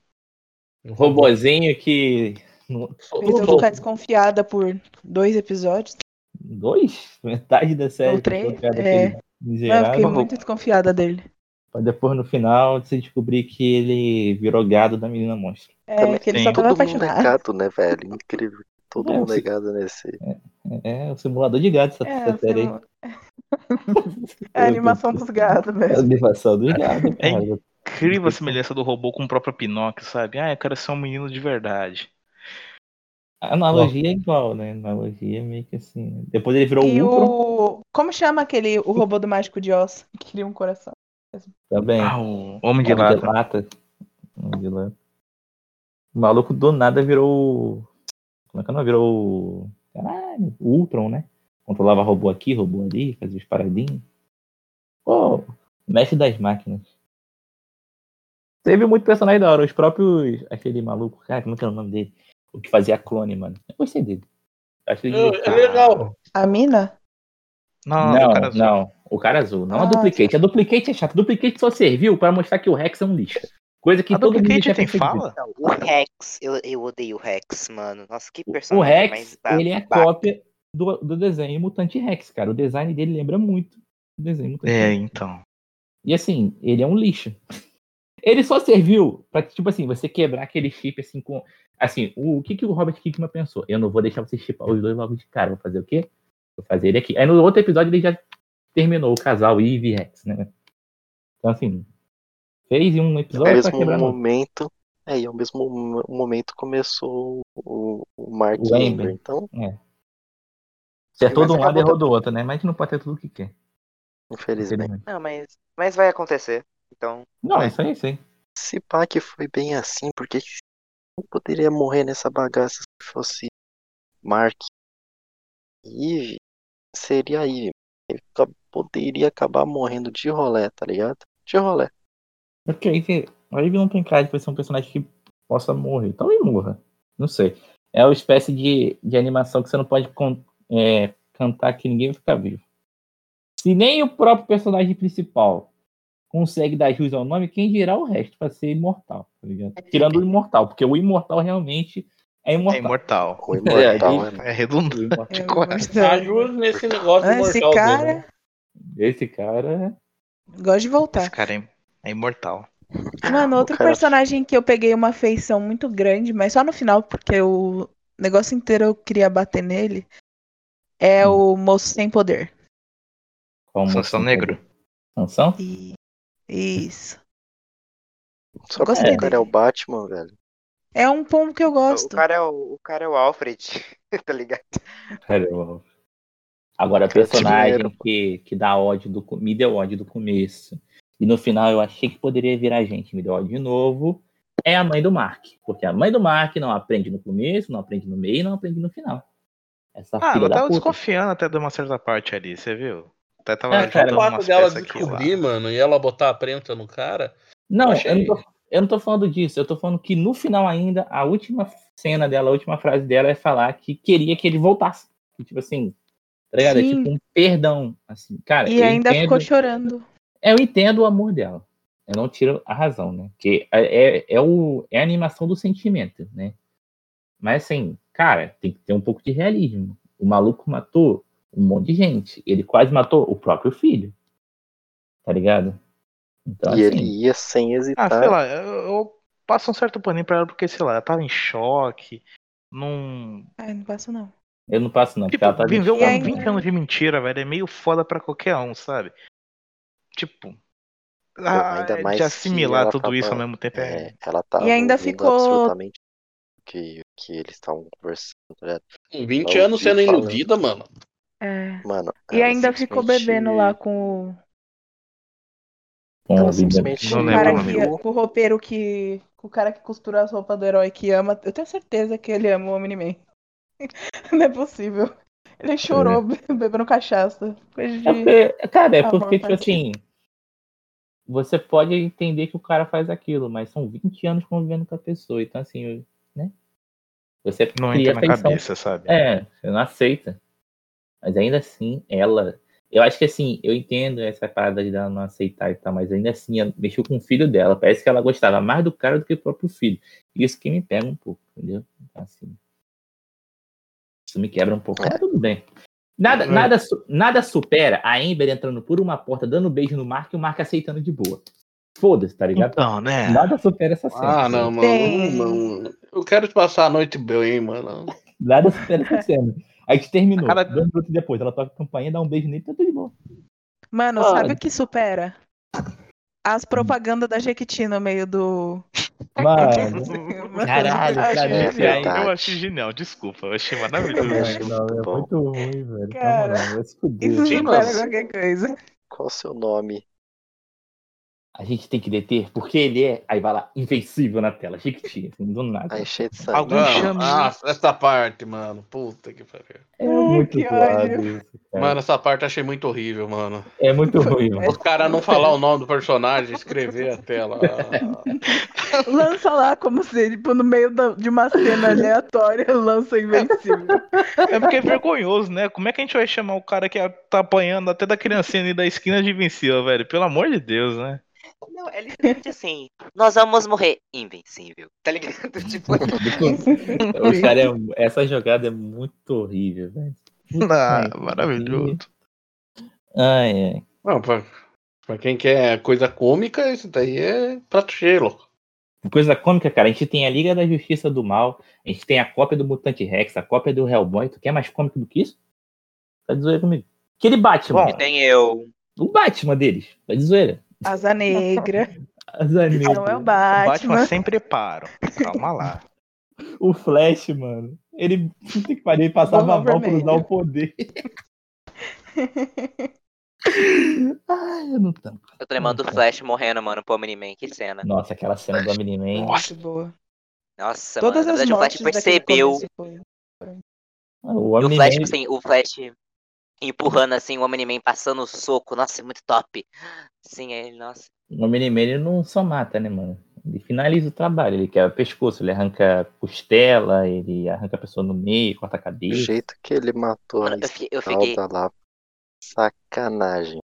O Robozinho que. eu soltou. ficar desconfiada por dois episódios. Dois? Metade da série. Ou três, é. Mas eu miserável, fiquei muito desconfiada dele. Pra depois no final você descobrir que ele virou gado da menina monstro. É, Também que ele tem só tava Todo mundo é apaixonado. gado, né, velho? Incrível. Todo É, mundo é você- gado nesse. É o simulador de gado essa, É, essa série aí. é a animação dos gados É a mesmo. animação dos gados. É incrível a semelhança do robô com o próprio Pinóquio, sabe? Ah, eu quero ser um menino de verdade. A analogia é igual, né? A analogia é meio que assim. Depois ele virou E o Ultron o. Como chama aquele o robô do Mágico de Oz? Que queria um coração. também. Ah, o Homem de Homem Lata. lata. Homem de lata. O maluco do nada virou. Como é que não? Virou. o- Caralho, o Ultron, né? Controlava robô aqui, robô ali, fazia os paradinhos. Pô, mestre das máquinas. Teve muito personagem da hora. Os próprios. Aquele maluco, cara, como é que é o nome dele? O que fazia clone, mano. Eu gostei dele. Acho ele É, é legal. A mina? Não, Não, o cara azul. não. O cara azul. Não a Ah, duplicate. A duplicate é chato. A duplicate só serviu pra mostrar que o Rex é um lixo. Coisa que A todo mundo já tem fala? Não, o Rex, eu, eu odeio o Rex, mano. Nossa, que O personagem Rex, mais ele é cópia do, do desenho Mutante Rex, cara. O design dele lembra muito o desenho Mutante É, Rex. então. E assim, ele é um lixo. Ele só serviu pra, tipo assim, você quebrar aquele chip assim com. Assim, o, o que, que o Robert Kickman pensou? Eu não vou deixar você chipar os dois logo de cara. Vou fazer o quê? Vou fazer ele aqui. Aí no outro episódio ele já terminou o casal Eve e Rex, né? Então assim, fez um No episódio pra mesmo quebrar no momento, É, e ao mesmo mo- momento começou o, o Mark O Amber. Então, Acertou de Mas um lado e errou do outro, né? Mas não pode ter tudo o que quer. infelizmente. infelizmente. Não, mas, mas vai acontecer. Então, Não, É. isso aí, aí. Se pá que foi bem assim, por que que não poderia morrer nessa bagaça se fosse Mark e Eve? Seria Eve. Ele poderia acabar morrendo de rolé, tá ligado? De rolé. Porque aí que- a Ivy não tem cara de ser um personagem que possa morrer. Talvez morra. Não sei. É uma espécie de, de animação que você não pode con- é, cantar que ninguém vai ficar vivo. Se nem o próprio personagem principal consegue dar jus ao nome, quem dirá o resto para ser imortal, tá ligado? Tirando o imortal, porque o imortal realmente é É imortal. imortal. O imortal, aí- é, É redundante. Imortal. Gosto. Ajuda nesse negócio Esse mortal dele, cara né? Esse cara. gosta de Esse voltar. cara é, é imortal. Mano, outro cara- personagem que eu peguei uma afeição muito grande, mas só no final, porque o negócio inteiro eu queria bater nele, é Hum. o moço sem poder. Qual Sansão Negro. poder? Sansão? E... Isso. Só Gostei o cara é o. Batman, velho. É um ponto que eu o gosto. cara é o, o cara é o Alfred, tá ligado? Cara, eu- Agora, Cara, personagem dinheiro, que, que dá ódio do, me deu ódio do começo. E no final eu achei que poderia virar gente, me deu ódio de novo. É a mãe do Mark. Porque a mãe do Mark não aprende no começo, não aprende no meio e não aprende no final. Essa Ah, filha ela da tava puta. desconfiando até de uma certa parte ali, você viu? Até tava É, cara, O fato dela descobrir, mano, e ela botar a prensa no cara. Não, achei- eu não, tô, eu não tô falando disso. Eu tô falando que no final ainda, a última cena dela, a última frase dela é falar que queria que ele voltasse. Que, tipo assim, tá ligado? É tipo um perdão. Assim, cara, E ainda entendo- ficou chorando. Eu entendo o amor dela. Eu não tiro a razão, né? Que é, é, é o, é a animação do sentimento, né? Mas assim, cara, tem que ter um pouco de realismo. O maluco matou um monte de gente. Ele quase matou o próprio filho. Tá ligado? Então, E assim, ele ia sem Ah, hesitar. sei lá, eu, eu passo um certo paninho pra ela porque, sei lá, ela tava em choque. Não. Ai, não passa não. eu não passo, não, porque Tipo, ela tá viver E um ainda- 20 anos de mentira, velho, é meio foda pra qualquer um, sabe? Tipo. ah, ainda mais de assimilar ela tudo isso ao tava- mesmo tempo é. É, ela tava E ainda ficou- absolutamente o que, que eles estavam conversando, tá ligado? Com 20 Eu anos sendo falando. iludida, mano. É. Mano, E ela ainda ficou bebendo lá com o com ela simplesmente- Não o lembro, cara que, lembro. o roupeiro que. Com o cara que costura as roupas do herói que ama. Eu tenho certeza que ele ama o Omni-Man. Não é possível. Ele chorou bebendo cachaça. Coisa de. É porque, cara, é porque, tipo assim. Você pode entender que o cara faz aquilo, mas são 20 anos convivendo com a pessoa. Então, assim, né? Você Não entra na afeição cabeça, sabe? É, você não aceita. Mas ainda assim, ela. Eu acho que assim, eu entendo essa parada de ela não aceitar e tal, mas ainda assim, ela mexeu com o filho dela. Parece que ela gostava mais do cara do que do próprio filho. Isso que me pega um pouco, entendeu? Então, Assim. Isso me quebra um pouco. Mas tudo bem. Nada, É. nada, nada supera a Amber entrando por uma porta, dando um beijo no Mark e o Mark aceitando de boa. Foda-se, tá ligado? Então, né? Nada supera essa cena. Ah, não, mano. Não. Eu quero te passar a noite bem, mano. Nada supera essa cena. Aí a gente terminou. Cada- Dois minutos depois, ela toca a campainha, dá um beijo nele e tá tudo de boa. Mano, Mano. sabe o que supera? As propagandas da Jequiti no meio do. Mano, Caralho, Eu achei cara. Eu achei genial, desculpa. Eu achei Eu maravilhoso. achei não, muito é muito ruim, velho. Cara, Na moral, vai se fuder. Isso supera qualquer coisa. Qual o seu nome? A gente tem que deter, porque ele é. Aí vai lá, invencível na tela, Jequiti, assim, do nada. Ai, cheio de sangue. Algum Não, chame. ah, essa parte, mano. Puta que pariu. É muito que zoado ódio. isso. Mano, essa parte eu achei muito horrível, mano. É muito ruim, mano. Os caras não falar o nome do personagem, escrever a tela. Lança lá como se, tipo, no meio de uma cena aleatória, lança invencível. É porque é vergonhoso, né? Como é que a gente vai chamar o cara que tá apanhando até da criancinha ali da esquina de Invencível, velho? Pelo amor de Deus, né? Não, é literalmente assim. Nós vamos morrer invencível. Tá ligado? Tipo, Os cara é- essa jogada é muito horrível, velho. Ah, maravilhoso. Ai, ai. Não, pra, pra quem quer coisa cômica, isso daí é prato cheio, louco. Coisa cômica, cara. A gente tem a Liga da Justiça do Mal, a gente tem a cópia do Mutante Rex, a cópia do Hellboy. Tu quer mais cômico do que isso? Tá de zoeira comigo. Aquele Batman. Bom, tem eu. O Batman deles. Tá de zoeira. Asa negra. As anilhas. Não é o O Batman. Batman sem preparo. Calma lá. O Flash, mano. Ele puta que pariu, ele passava Bola mal pra usar o poder. Ai, eu não tanco. Eu tô lembrando do Flash morrendo, mano, pro Omni-Man. Que cena. Nossa, aquela cena do Omni-Man. Nossa. Boa. Nossa, Todas mano. Na as verdade, o Flash percebeu. foi- O E o. Flash, tipo assim, o Flash empurrando assim, o Omni-Man passando o soco. Nossa, é muito top. Sim, aí, nossa. O Omni-Man ele não só mata, né, mano? Ele finaliza o trabalho. Ele quebra o pescoço, ele arranca costela, ele arranca a pessoa no meio, corta a O cabeça. jeito que ele matou Mano, a eu fiquei, eu fiquei, lá. Sacanagem.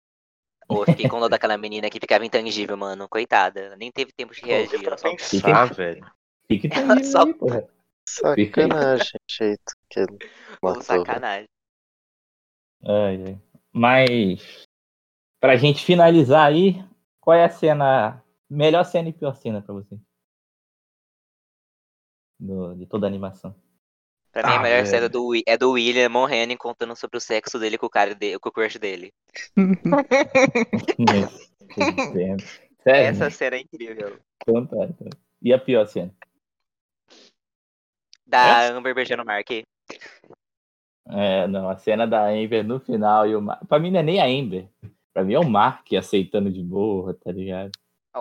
pô, eu fiquei com dó daquela menina que ficava intangível, mano. Coitada. Nem teve tempo de reagir. Ela só... Pensar, velho. Fica só- aí, porra. Sacanagem, jeito que ele Pô, matou. sacanagem. Ai, ai. Mas, pra gente finalizar aí, qual é a cena, melhor cena e pior cena pra você? Do- de toda a animação. Pra mim, a Ah, melhor velho. cena do, é do William morrendo e contando sobre o sexo dele com o cara de, com o crush dele. Essa cena é incrível. então tá, então. E a pior cena? Da Amber beijando o Mark. É, não, a cena da Amber no final e o Mark. Pra mim não é nem a Amber. Pra mim é o Mark aceitando de boa, tá ligado?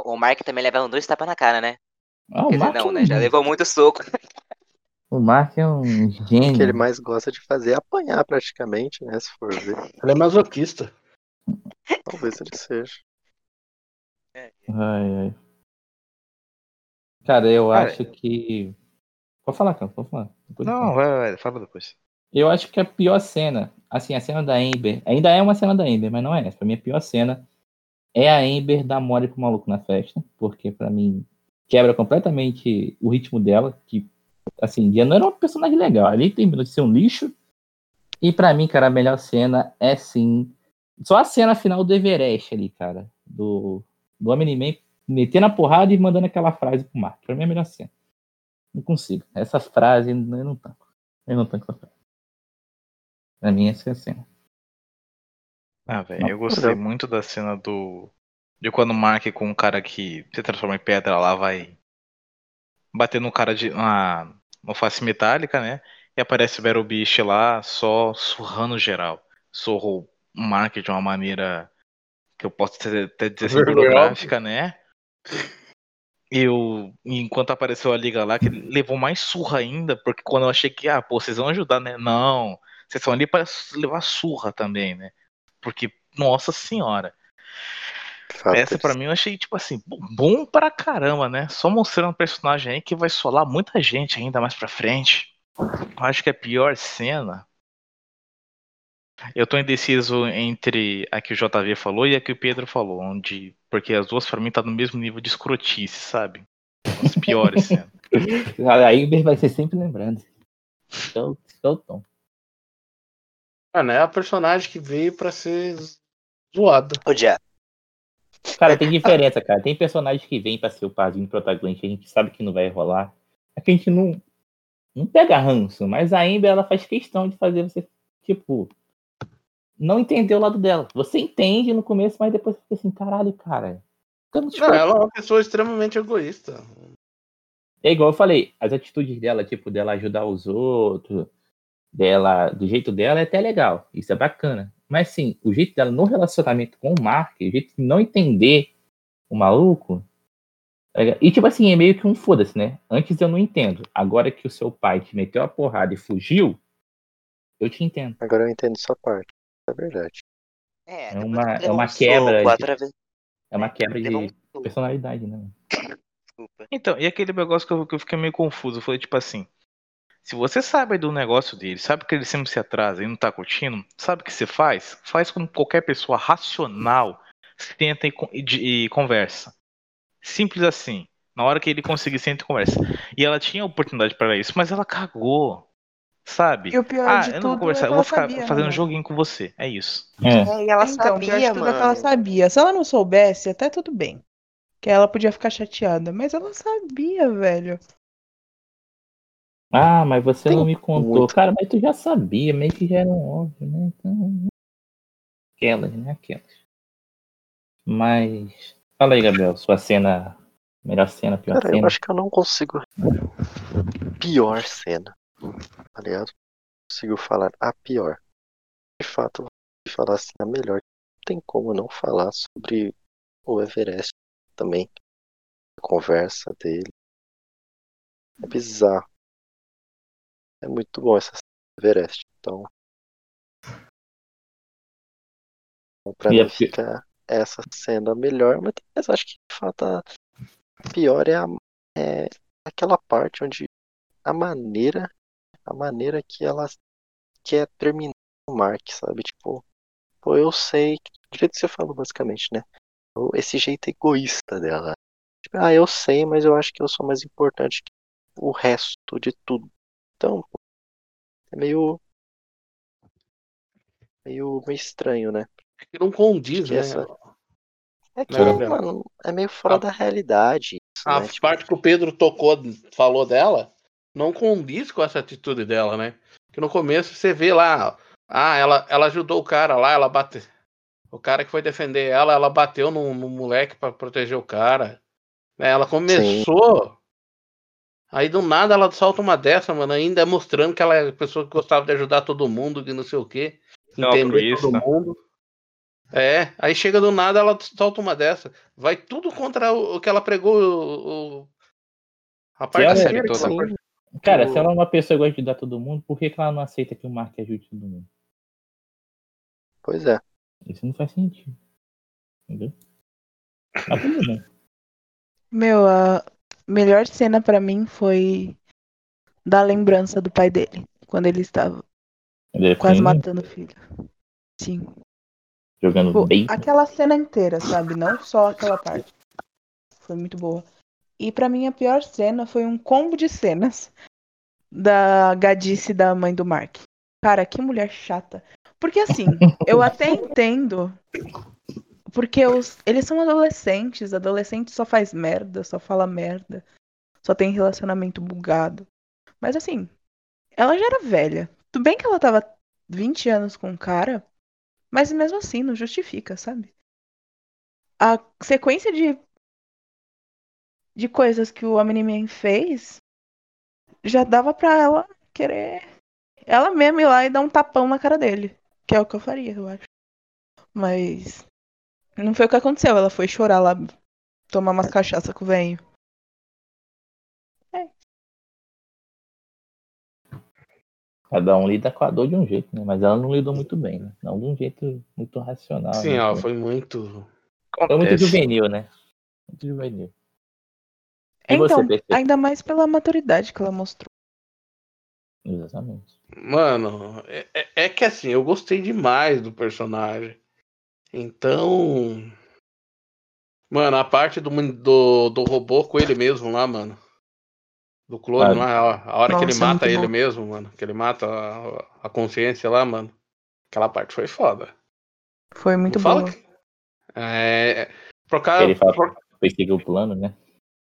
O Mark também leva um dois tapas na cara, né? Ah, o Quer dizer, Mark, não, é né? Já levou muito soco. o Mark é um O que gênio. ele mais gosta de fazer é apanhar praticamente, né? Se for ver. Ele é masoquista. Talvez ele seja. Ai, ai. Cara, eu Cara, acho que. Pode falar, cara, pode falar. Depois eu Não, vai, vai, fala depois. Eu acho que a pior cena, assim, a cena da Amber, ainda é uma cena da Amber, mas não é essa. Pra mim, a pior cena é a Amber dar mole pro maluco na festa, porque pra mim quebra completamente o ritmo dela, que, assim, já não era uma personagem legal. Ali terminou de ser um lixo. E pra mim, cara, a melhor cena é sim. Só a cena final do Everest ali, cara. Do, do Homem-Man metendo a porrada e mandando aquela frase pro Mark. Pra mim é a melhor cena. Não consigo. Essa frase eu não tanco. Eu não tanco essa frase. Pra mim, essa é a cena. Ah, velho, eu gostei muito da cena do. De quando o Mark com um cara que se transforma em pedra lá vai bater no cara de. na no face metálica, né? E aparece o Battle Beast lá só surrando geral. Sorrou o Mark de uma maneira que eu posso até dizer assim, pornográfica, né? E eu, enquanto apareceu a liga lá, que levou mais surra ainda, porque quando eu achei que, ah, pô, vocês vão ajudar, né? Não, vocês estão ali para levar surra também, né? Porque, nossa senhora, Fato, essa pra mim eu achei, tipo assim, bom- pra caramba, né? Só mostrando um personagem aí que vai solar muita gente ainda mais pra frente. Eu acho que a pior cena. Eu tô indeciso entre a que o JV falou e a que o Pedro falou, onde. Porque as duas pra mim tá no mesmo nível de escrotice, sabe? As piores cenas. A Amber vai ser sempre lembrando. Então, então. Mano, é a personagem que veio pra ser zoada. O dia. Cara, tem diferença, cara. Tem personagens que vêm pra ser o padrinho protagonista, a gente sabe que não vai rolar. É que a gente não, não pega ranço, mas a Amber, ela faz questão de fazer você, tipo, não entender o lado dela. Você entende no começo, mas depois fica assim, caralho, cara. Não, ela é uma pessoa extremamente egoísta. É igual eu falei, as atitudes dela, tipo, dela ajudar os outros, dela, do jeito dela é até legal. Isso é bacana. Mas sim, o jeito dela no relacionamento com o Mark, o jeito de não entender o maluco. é- E tipo assim, é meio que um foda-se, né? Antes eu não entendo. Agora que o seu pai te meteu a porrada e fugiu, eu te entendo. Agora eu entendo sua parte. É verdade. É, É uma- que é uma um soco, quebra de- através- É uma quebra levou um de soco, personalidade, né? desculpa. Então, e aquele negócio que eu, que eu fiquei meio confuso, foi tipo assim, se você sabe do negócio dele, sabe que ele sempre se atrasa e não tá curtindo, sabe o que você faz? Faz como qualquer pessoa racional senta e, e de- e conversa. Simples assim. Na hora que ele conseguir, senta e conversa. E ela tinha oportunidade para isso, mas ela cagou. Sabe? E o pior Ah, de eu não tudo vou conversar, é que eu vou ficar sabia, né, fazendo mano? joguinho com você. É isso. É. É, e ela então, o pior de sabia, tudo é que ela mano. sabia. Se ela não soubesse, até tudo bem. Que ela podia ficar chateada. Mas ela sabia, velho. Ah, mas você Tem não me contou. muito. Cara, mas tu já sabia, meio que já era um óbvio, né? Então. Aquelas, né? Aquelas. Mas. Fala aí, Gabriel, sua cena. Melhor cena, pior eu cena. acho que eu não consigo. Pior cena. Tá ligado? Não consigo falar a pior. De fato, eu vou falar assim a melhor. Não tem como não falar sobre o Everest também. A conversa dele. É bizarro. É muito bom essa Everest. Então. então pra E a mim pi- fica essa cena melhor, mas, acho que de fato a pior é, a, é aquela parte onde a maneira a maneira que ela quer terminar o Mark, sabe? Tipo, pô, eu sei, do jeito que você falou basicamente, né? Esse jeito egoísta dela. Tipo, ah, eu sei, mas eu acho que eu sou mais importante que o resto de tudo. Então, pô, é meio meio, meio estranho, né? É que não condiz, Que né? essa- É que, Né, Gabriel? mano, é meio fora A- da realidade isso, A né? Tipo, parte que o Pedro tocou, falou dela, não condiz com essa atitude dela, né? Que no começo você vê lá, ah, ela, ela ajudou o cara lá, ela bateu. O cara que foi defender ela, ela bateu no, no moleque pra proteger o cara. Né, Ela começou. Aí do nada ela solta uma dessa, mano, ainda mostrando que ela é a pessoa que gostava de ajudar todo mundo, que não sei o quê. É Entender todo mundo. É, aí chega do nada, ela solta uma dessa. Vai tudo contra o, o que ela pregou. O, o- a parte ela- esquerda que toda. sim, Cara, se ela é uma pessoa que gosta de ajudar todo mundo, por que, que ela não aceita que o Mark ajude todo mundo? pois é. Isso não faz sentido. Entendeu? Mas tudo bem. Meu, a melhor cena pra mim foi da lembrança do pai dele, quando ele estava é quase matando o filho. Sim. jogando Tipo, bem. aquela cena inteira, sabe? Não só aquela parte. Foi muito boa. E pra mim a pior cena foi um combo de cenas da gadice da mãe do Mark. Cara, que mulher chata. Porque assim, eu até entendo. Porque os, eles são adolescentes, adolescente só faz merda, só fala merda, só tem relacionamento bugado. Mas assim, ela já era velha. Tudo bem que ela tava 20 anos com o cara, mas mesmo assim, não justifica, sabe? A sequência de, de coisas que o Omni-Man fez já dava pra ela querer. Ela mesma ir lá e dar um tapão na cara dele. Que é o que eu faria, eu acho. Mas. Não foi o que aconteceu. Ela foi chorar lá, tomar umas cachaça com o velho. Cada um lida com a dor de um jeito, né? Mas ela não lidou muito bem, né? Não de um jeito muito racional. Sim, né? ó, foi... muito. foi muito juvenil, né? Muito juvenil. E Então, você, ainda mais pela maturidade que ela mostrou. Exatamente. Mano, é, é- é que assim, eu gostei demais do personagem. Então. Mano, a parte do, do, do robô com ele mesmo lá, mano. Do clone Ah, lá, a, a hora que ele é mata muito ele bom. mesmo, mano. Que ele mata a, a consciência lá, mano. Aquela parte foi foda. Foi muito Não fala boa. que- É. Por causa, Ele fala por- foi seguir o plano, né?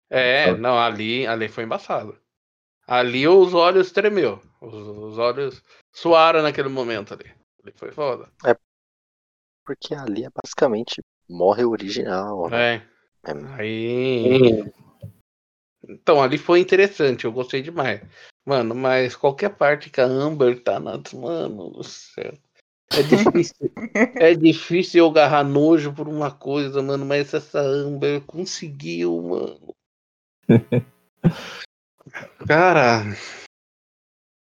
É, não, ali, ali foi embaçado. Ali os olhos tremeu. Os, os olhos suaram naquele momento ali. Ali foi foda. Porque ali é basicamente morre o original, né? É. É, Aí. Então, ali foi interessante, eu gostei demais. Mano, mas qualquer parte que a Amber tá na. Mano do céu. É difícil. é difícil eu agarrar nojo por uma coisa, mano, mas essa Amber conseguiu, mano. Cara.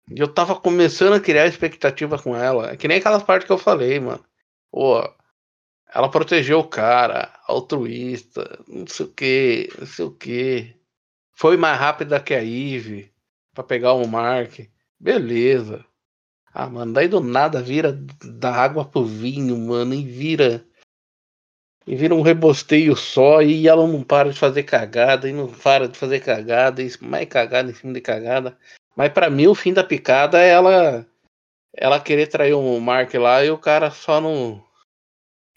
Eu tava começando a criar expectativa com ela. É que nem aquelas partes que eu falei, mano. Pô, ela protegeu o cara, altruísta, não sei o que, não sei o que. Foi mais rápida que a Eve pra pegar o Mark. Beleza. Ah, mano, daí do nada vira da água pro vinho, mano, e vira. E vira um rebosteio só, e ela não para de fazer cagada, e não para de fazer cagada, e mais cagada em cima de cagada. Mas pra mim o fim da picada é ela ela querer trair o Mark lá e o cara só não.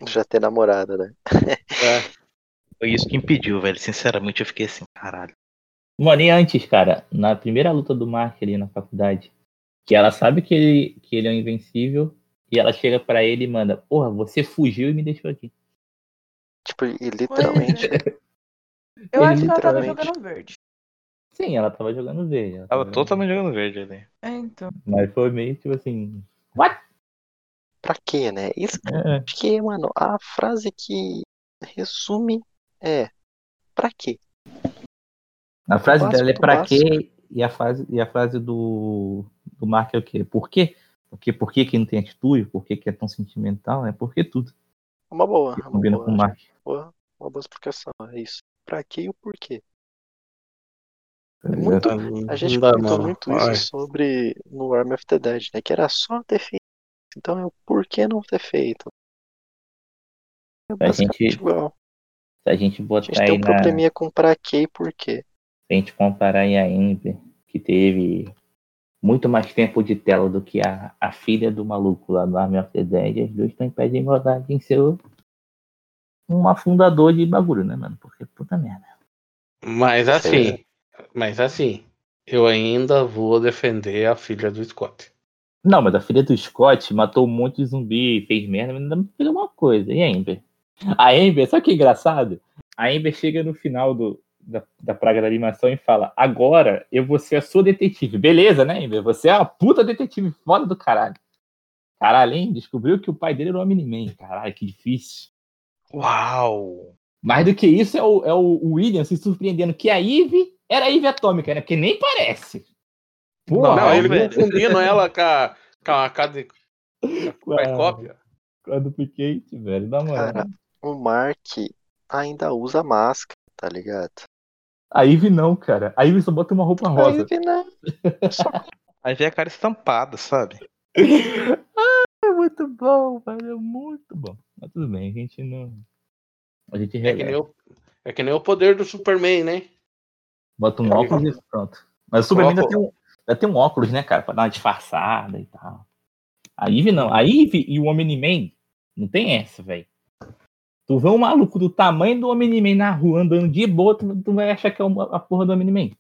Já ter namorada, né? É, Foi isso que impediu, velho. Sinceramente, eu fiquei assim, caralho. Mano, e antes, cara, na primeira luta do Mark ali na faculdade, que ela sabe que ele, que ele é um invencível, e ela chega pra ele e manda, porra, você fugiu e me deixou aqui. Tipo, e literalmente. Eu Ele acho que ela tava jogando verde. Sim, ela tava jogando verde. ela Tava jogando- totalmente jogando verde ali. É, então. Mas foi meio tipo assim. What? Pra quê, né? Isso É, que, mano, a frase que resume é. Pra quê? A frase Básico dela é pra básico. quê? E a frase, e a frase do, do Mark é o quê? Por quê? Porque por que que não tem atitude? Por que que é tão sentimental? É porque tudo. Uma boa. Que Uma combina boa, com o Mark. boa, uma boa explicação. É isso. Pra quê e o porquê. tá É muito- A gente comentou muito Ai. isso sobre no Arm of the Dead, né? Que era só feito. Então é o porquê não ter feito. É basicamente gente igual. Se a gente A botar gente aí tem um na. probleminha com pra quê e porquê. Se a gente comparar aí a Ember, que teve muito mais tempo de tela do que a, a filha do maluco lá do Army of the Dead, as duas estão em pé de igualdade em ser um afundador de bagulho, né, mano? Porque puta merda. Mas assim, mas assim, eu ainda vou defender a filha do Scott. Não, mas a filha do Scott matou um monte de zumbi, fez merda, mas ainda fez uma coisa. E a Ember? A Ember, sabe que é engraçado? A Ember chega no final do, da, da praga da animação e fala: Agora eu vou ser a sua detetive. Beleza, né, Ember? Você é uma puta detetive foda do caralho. Caralho, hein? Descobriu que o pai dele era o Omni-Man. Caralho, que difícil. Uau! Mais do que isso é o, é o William se surpreendendo que a Eve era a Eve atômica, né? Porque nem parece. Pô, Não, Não, ele velho. confundindo ela com a, com a, com a, de- com a Ah. cópia. com a duplicate, velho. Dá moral. Cara, o Mark ainda usa máscara, tá ligado? A Eve não, cara. A Eve só bota uma roupa rosa. Aí, né? Só Aí vem a cara estampada, sabe? É muito bom, velho. É muito bom. Mas tudo bem, a gente não. A gente É que, o, é que nem o poder do Superman, né? Bota um É, óculos e pronto. Mas o Superman ainda tem, um, ainda tem um óculos, né, cara? Pra dar uma disfarçada e tal. A Eve não. A Eve e o Omni-Man não tem essa, velho. Tu vê um maluco do tamanho do Omni-Man na rua andando de boa, tu, tu vai achar que é uma- a porra do Omni-Man.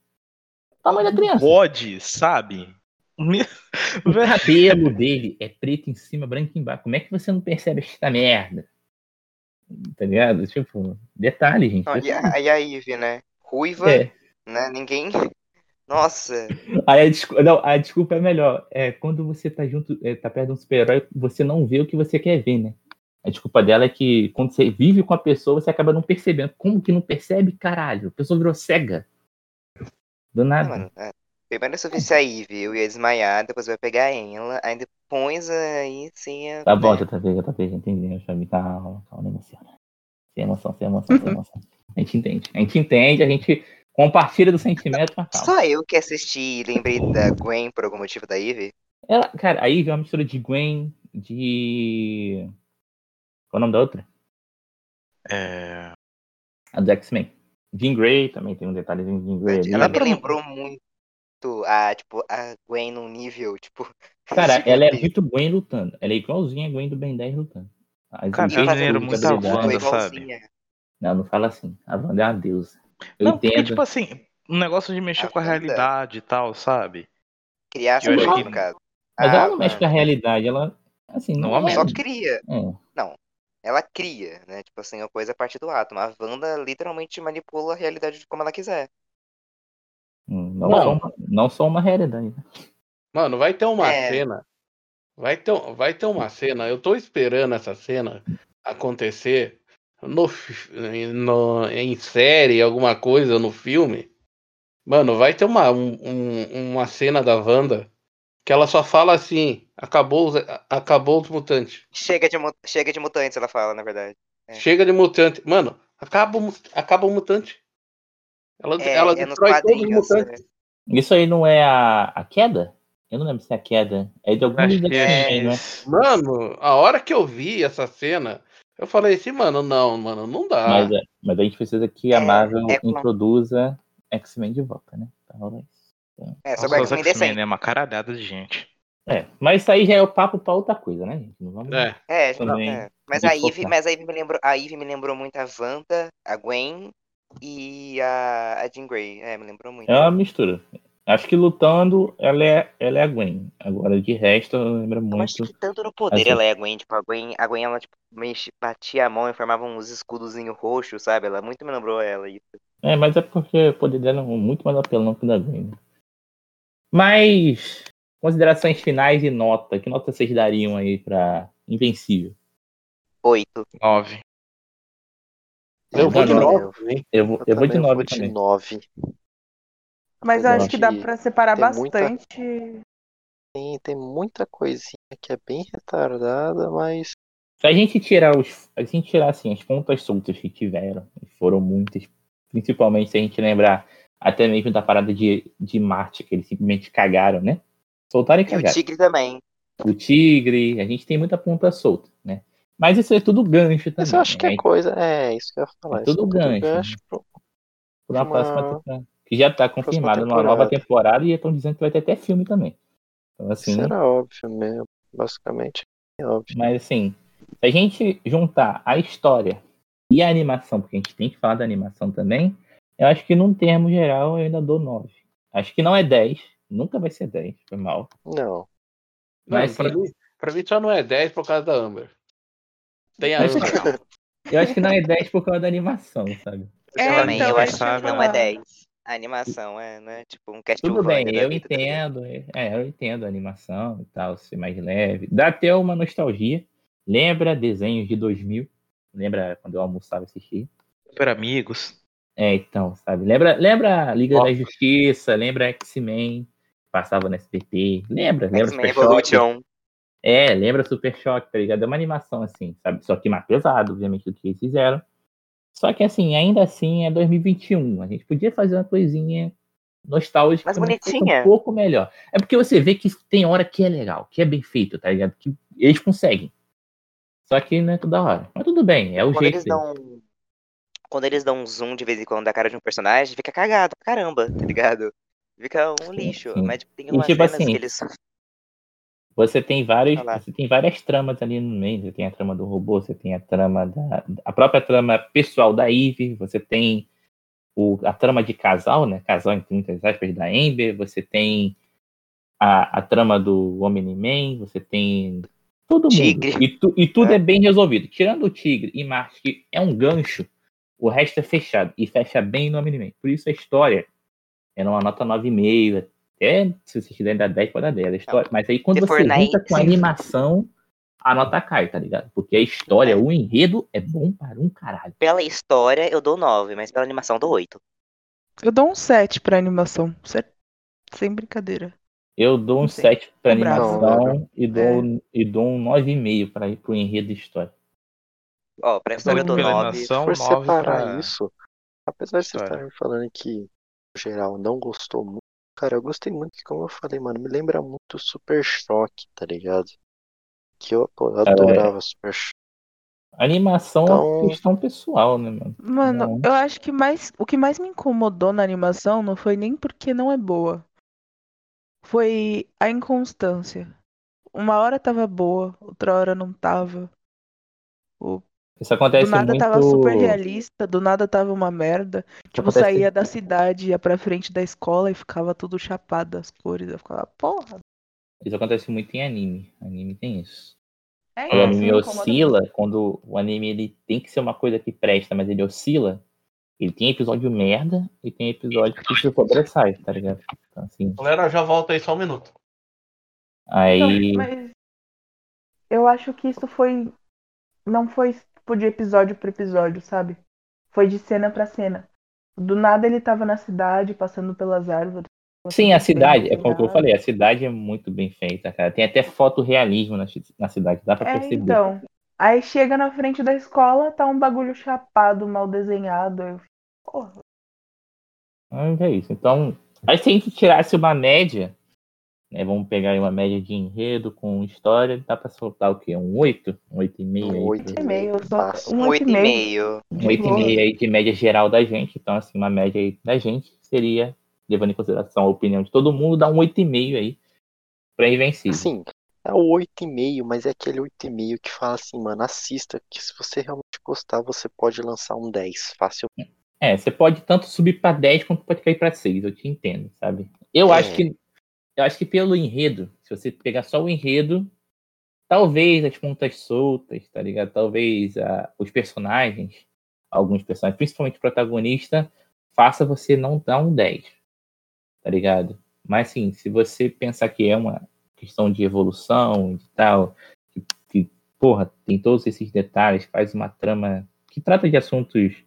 Tamanho da criança. Bode, sabe? O cabelo dele é preto em cima, branco embaixo. Como é que você não percebe esta merda? Tá ligado? Tipo, detalhe, gente. Não, e, a, e a Eve, né? Ruiva, É. né? Ninguém. Nossa, Aí a, desculpa, não, a desculpa é melhor. É quando você tá junto, é, tá perto de um super-herói, você não vê o que você quer ver, né? A desculpa dela é que quando você vive com a pessoa, você acaba não percebendo. Como que não percebe, caralho? A pessoa virou cega. Do Ah, nada. mano, é. Primeiro eu visse a eu ia desmaiar, depois ia pegar ela, aí depois aí sim ia. Tá bom, né? já tá vendo, já tá vendo, entendi. Chame, calma, calma, não emociona. Sem emoção, sem emoção, sem emoção. A gente entende. A gente entende, a gente compartilha do sentimento, mas calma. Só eu que assisti e lembrei da Gwen por algum motivo da Eve. Ela, cara, aí vem uma mistura de Gwen, de. Qual é o nome da outra? É... A do X-Men. Jean Grey também tem um detalhezinho de Jean Grey ali. Ela me lembrou muito a, tipo, a Gwen num nível, tipo. Cara, ela é muito Gwen lutando. Ela é igualzinha a Gwen do Ben 10 lutando. As Cara, E lembra tudo, muito a. Wanda, sabe? Não, não fala assim. A Wanda é uma deusa. Eu Não, porque, entendo. tipo assim, um negócio de mexer A com a Wanda- realidade e tal, sabe? Criar Eu acho que- no caso. Mas Ah, ela não mexe com a realidade, ela. Assim, não, Não é. Só cria. É. Ela cria, né? Tipo assim, a coisa a partir do átomo. A Wanda literalmente manipula a realidade como ela quiser. Hum, Não, Não. só uma, não só uma realidade. Mano, vai ter uma É. cena. Vai ter, vai ter uma cena. Eu tô esperando essa cena acontecer no, no- em série, alguma coisa, no filme. Mano, vai ter uma, um- um- uma cena da Wanda que ela só fala assim: acabou, os- acabou os mutantes. Chega de, chega de mutantes, ela fala, na verdade. É. Chega de mutante. Mano, acaba, acaba o mutante. Ela, É, ela é destrói todos os quadrinhos. mutantes. né? Isso aí não é a, a queda? Eu não lembro se é a queda. É de algum Acho que é... né? Mano, a hora que eu vi essa cena, eu falei assim, mano, não, mano, não dá. Mas, é- mas a gente precisa que a É, Marvel é com- introduza X-Men de volta, né? Pra rolar isso. É, os X-Men X-Men, decente. né? Uma caralhada de gente. É, mas isso aí já é o papo pra outra coisa, né, gente? Não vamos. É, É, Também é. Mas a Eve, mas a Eve me lembrou, a Eve me lembrou muito a Wanda, a Gwen e a, a Jean Grey. É, me lembrou muito. É uma mistura. Acho que lutando, ela é, ela é a Gwen. Agora, de resto, lembra muito. Eu acho que tanto no poder assim. ela é a Gwen. Tipo, a Gwen, a Gwen ela tipo, mexe, batia a mão e formava uns escudozinhos roxos, sabe? Ela muito me lembrou ela. Isso. É, mas é porque o poder dela é muito mais apelão que o da Gwen. Né? Mas, considerações finais e nota. Que nota vocês dariam aí pra Invencível? Oito. Nove. Eu, vou de nove. Eu vou, eu vou de nove também. Nove. Mas eu acho que dá para separar bastante. Muita... Tem, tem muita coisinha que é bem retardada, mas. Se a gente tirar os. A gente tirar assim, as pontas soltas que tiveram, foram muitas, principalmente se a gente lembrar até mesmo da parada de, de Marte, que eles simplesmente cagaram, né? Soltaram e cagaram. E o Tigre também. O Tigre, a gente tem muita ponta solta, né? Mas isso é tudo gancho também. Isso eu acho que é coisa. É, isso que eu ia falar. É tudo é gancho. gancho né? pro... Por uma, uma... próxima temporada. Que já está confirmado numa nova temporada e estão dizendo que vai ter até filme também. Então, assim, isso era óbvio mesmo. Basicamente, é óbvio. Mas assim, se a gente juntar a história e a animação, porque a gente tem que falar da animação também, eu acho que num termo geral eu ainda dou 9. Acho que não é 10. Nunca vai ser 10, foi mal. Não. Mas, não, pra, mim, pra mim só não é 10 por causa da Amber. Tem a Eu acho que não é 10 por causa da animação, sabe? É, também, então, eu acho que não é 10. A animação é, né? Tipo um Tudo bem, eu entendo. É, eu entendo a animação e tal, ser mais leve. Dá até uma nostalgia. Lembra desenhos de 2000? Lembra quando eu almoçava e assistia? Super Amigos. É, então, sabe? Lembra, lembra Liga da Justiça, lembra X-Men, passava no SBT. Lembra? Lembra Super Choque? É, lembra Super Choque, tá ligado? É uma animação assim, sabe? Só que mais pesado, obviamente, do que eles fizeram. Só que assim, ainda assim é 2021. A gente podia fazer uma coisinha nostálgica, mas bonitinha. um pouco melhor. É porque você vê que tem hora que é legal, que é bem feito, tá ligado? Que eles conseguem. Só que não é toda hora. Mas tudo bem, é o quando jeito. Eles dão... Quando eles dão um zoom de vez em quando da cara de um personagem, fica cagado, caramba, tá ligado? Fica um lixo. Sim. Mas tem umas e, tipo assim, que eles você tem vários, você tem várias tramas ali no meio. Você tem a trama do robô, você tem a trama da a própria trama pessoal da Eve, você tem o, a trama de casal, né? Casal entre muitas aspas da Amber, você tem a, a trama do Omni-Man, você tem todo tigre. mundo. E, tu, e tudo é. é. bem resolvido. Tirando o Tigre e Marte, que é um gancho, o resto é fechado. E fecha bem no Omni-Man. Por isso a história é uma nota 9,5, é, se vocês quiserem dar 10, pode dar 10. A história, mas aí quando você junta com a animação, a nota cai, tá ligado? Porque a história, é. o enredo é bom para um caralho. Pela história, eu dou 9, mas pela animação, eu dou 8. Eu dou um 7 pra animação. Sem brincadeira. Eu dou um 7 pra animação e, dou, é. e dou um 9,5 pra ir pro enredo e história. Ó, oh, pra história eu dou 9. Se for separar pra... isso, apesar de vocês estarem falando que, geral, não gostou muito, Cara, eu gostei muito, que, como eu falei, mano, me lembra muito Super Choque, tá ligado? Que eu, pô, eu adorava é. Super Choque. Animação então... é questão pessoal, né, mano? Mano, não. eu acho que mais, o que mais me incomodou na animação não foi nem porque não é boa. Foi a inconstância. Uma hora tava boa, outra hora não tava. O isso acontece do nada muito... tava super realista, do nada tava uma merda. tipo, acontece... saía da cidade, ia pra frente da escola e ficava tudo chapado das cores. Eu ficava, porra. Isso acontece muito em anime. Anime tem isso. É o anime oscila, quando o anime ele tem que ser uma coisa que presta, mas ele oscila. Ele tem episódio merda e tem episódio que se sobressai, tá ligado? Então, assim... Galera, já volta aí só um minuto. Aí. Não, mas eu acho que isso foi. Não foi tipo de episódio para episódio, sabe? Foi de cena para cena. Do nada ele tava na cidade, passando pelas árvores. Sim, a cidade, é como eu falei, a cidade é muito bem feita, cara. Tem até fotorrealismo na, na cidade, dá pra é, perceber. Então, aí chega na frente da escola, tá um bagulho chapado, mal desenhado. Eu... Porra. é isso. Então, aí se a gente tirasse uma média, né, vamos pegar uma média de enredo com história, dá para soltar o quê? Um 8? Um 8,5? Um 8,5. Um 8,5. Um 8,5 aí de média geral da gente. Então, assim, uma média aí da gente seria, levando em consideração a opinião de todo mundo, dá um 8,5 aí pra Invencível. Sim, é o 8,5, mas é aquele 8,5 que fala assim, mano, assista, que se você realmente gostar, você pode lançar um 10 fácil. É, você pode tanto subir para 10 quanto pode cair para 6, eu te entendo, sabe? eu É. acho que eu acho que pelo enredo, se você pegar só o enredo, talvez as pontas soltas, tá ligado? Talvez ah, os personagens, alguns personagens, principalmente o protagonista, faça você não dar um 10, tá ligado? Mas assim, se você pensar que é uma questão de evolução e tal, que, que, porra, tem todos esses detalhes, faz uma trama que trata de assuntos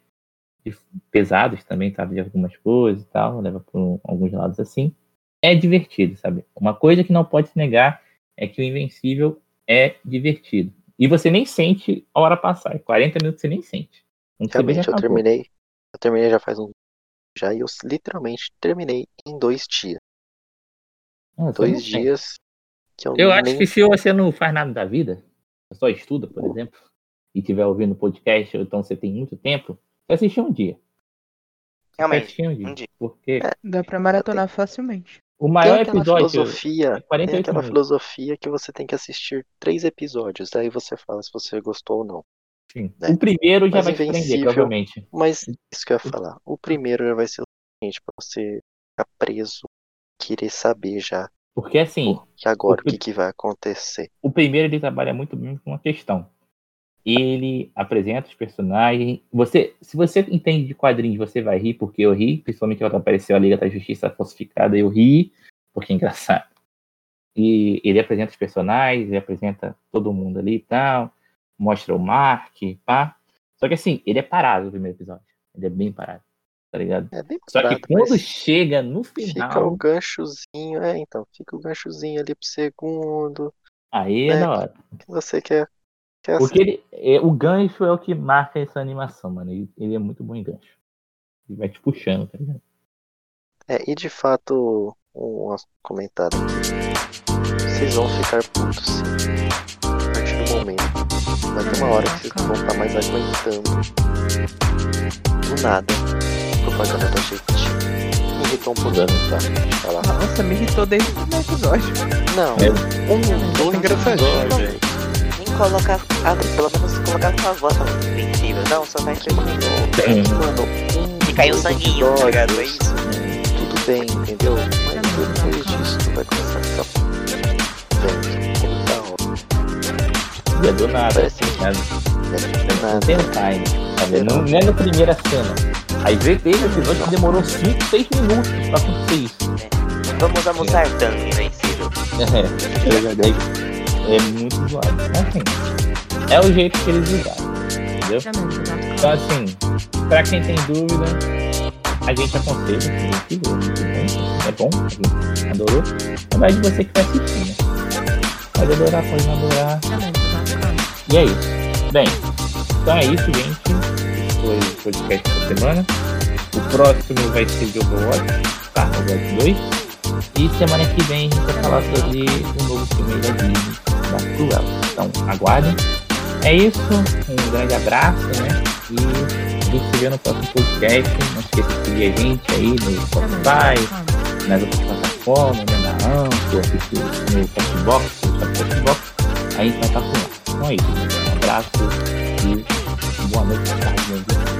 pesados também, trata de algumas coisas e tal, leva por um- alguns lados assim. É divertido, sabe? Uma coisa que não pode se negar é que o Invencível é divertido. E você nem sente a hora passar. 40 minutos você nem sente. Realmente, eu terminei. Eu terminei já faz um. Já e eu literalmente terminei em dois dias. Ah, Dois dias que eu, Eu acho nem. que se você não faz nada da vida, só estuda, por exemplo, e estiver ouvindo podcast, ou então você tem muito tempo, você assistir um dia. Realmente, um dia. um dia. Porque É. Dá pra maratonar facilmente. o Tem maior episódio filosofia. é Tem 48 aquela minutos. filosofia que você tem que assistir três episódios. Daí você fala se você gostou ou não. Sim. né? O primeiro já Mas vai te prender, provavelmente. Mas isso que eu ia falar. O primeiro já vai ser o suficiente pra você ficar preso, querer saber já. Porque assim, Pô, e agora o que, que vai acontecer? o primeiro ele trabalha muito bem com uma questão. Ele apresenta os personagens. Você, se você entende de quadrinhos, você vai rir, porque eu ri, principalmente quando apareceu a Liga da Justiça Falsificada, eu ri, porque é engraçado. E ele apresenta os personagens, ele apresenta todo mundo ali e tal, mostra o Mark, pá. Só que assim, ele é parado no primeiro episódio. Ele é bem parado, tá ligado? É bem Só que quando chega no Fica o final, ganchozinho, é, então, fica o ganchozinho ali pro segundo, aí é É. da hora. que você quer, quer Porque ele, é, o gancho é o que marca essa animação, mano. Ele, ele é muito bom em gancho. Ele vai te puxando, tá ligado? É, e de fato, um comentário. Vocês vão ficar putos sim. A partir do momento. Vai ter uma hora que vocês não vão estar mais aguentando. Do nada. Propaganda da Jequiti. Me irritou um pouquinho, tá? Eu falar. Nossa, me irritou desde o primeiro episódio. Não, É. um, dois engraçadinho. Nem colocar. Ah, pelo menos colocar com a voz tá muito invencível. Não, só vai ter Mano, um, E caiu sanguinho, tá ligado? É isso. Tudo bem, entendeu? Mas depois disso tu vai começar a ficar. Velho, é do nada. Parece tá ligado? Não Não nada. tem time. Sabe? Não, não é na primeira cena. Aí vê teve episódio que demorou 5, 6 minutos pra acontecer isso. Vamos almoçar tanto, invencível. É, é verdade. É muito zoado. Assim, é o jeito que eles usaram. Entendeu? Então assim, pra quem tem dúvida, a gente aconselha, a gente muito bom, é bom, a gente adorou. Na verdade você que vai assistir, né? Pode adorar, pode não adorar. E é isso. Bem, então é isso, gente. Foi o podcast da semana. O próximo vai ser de Overwatch, tá? Overwatch 2. E semana que vem a gente vai falar sobre o novo filme da Disney, da Cruella. Então, aguardem. É isso, um grande abraço, né? E a gente se vê no próximo podcast. Não esqueça de seguir a gente aí no Spotify, nas outras plataformas, né? na Anchor, no Castbox, no Castbox. A gente vai estar por lá. Então é isso. Um abraço e boa noite, boa tarde,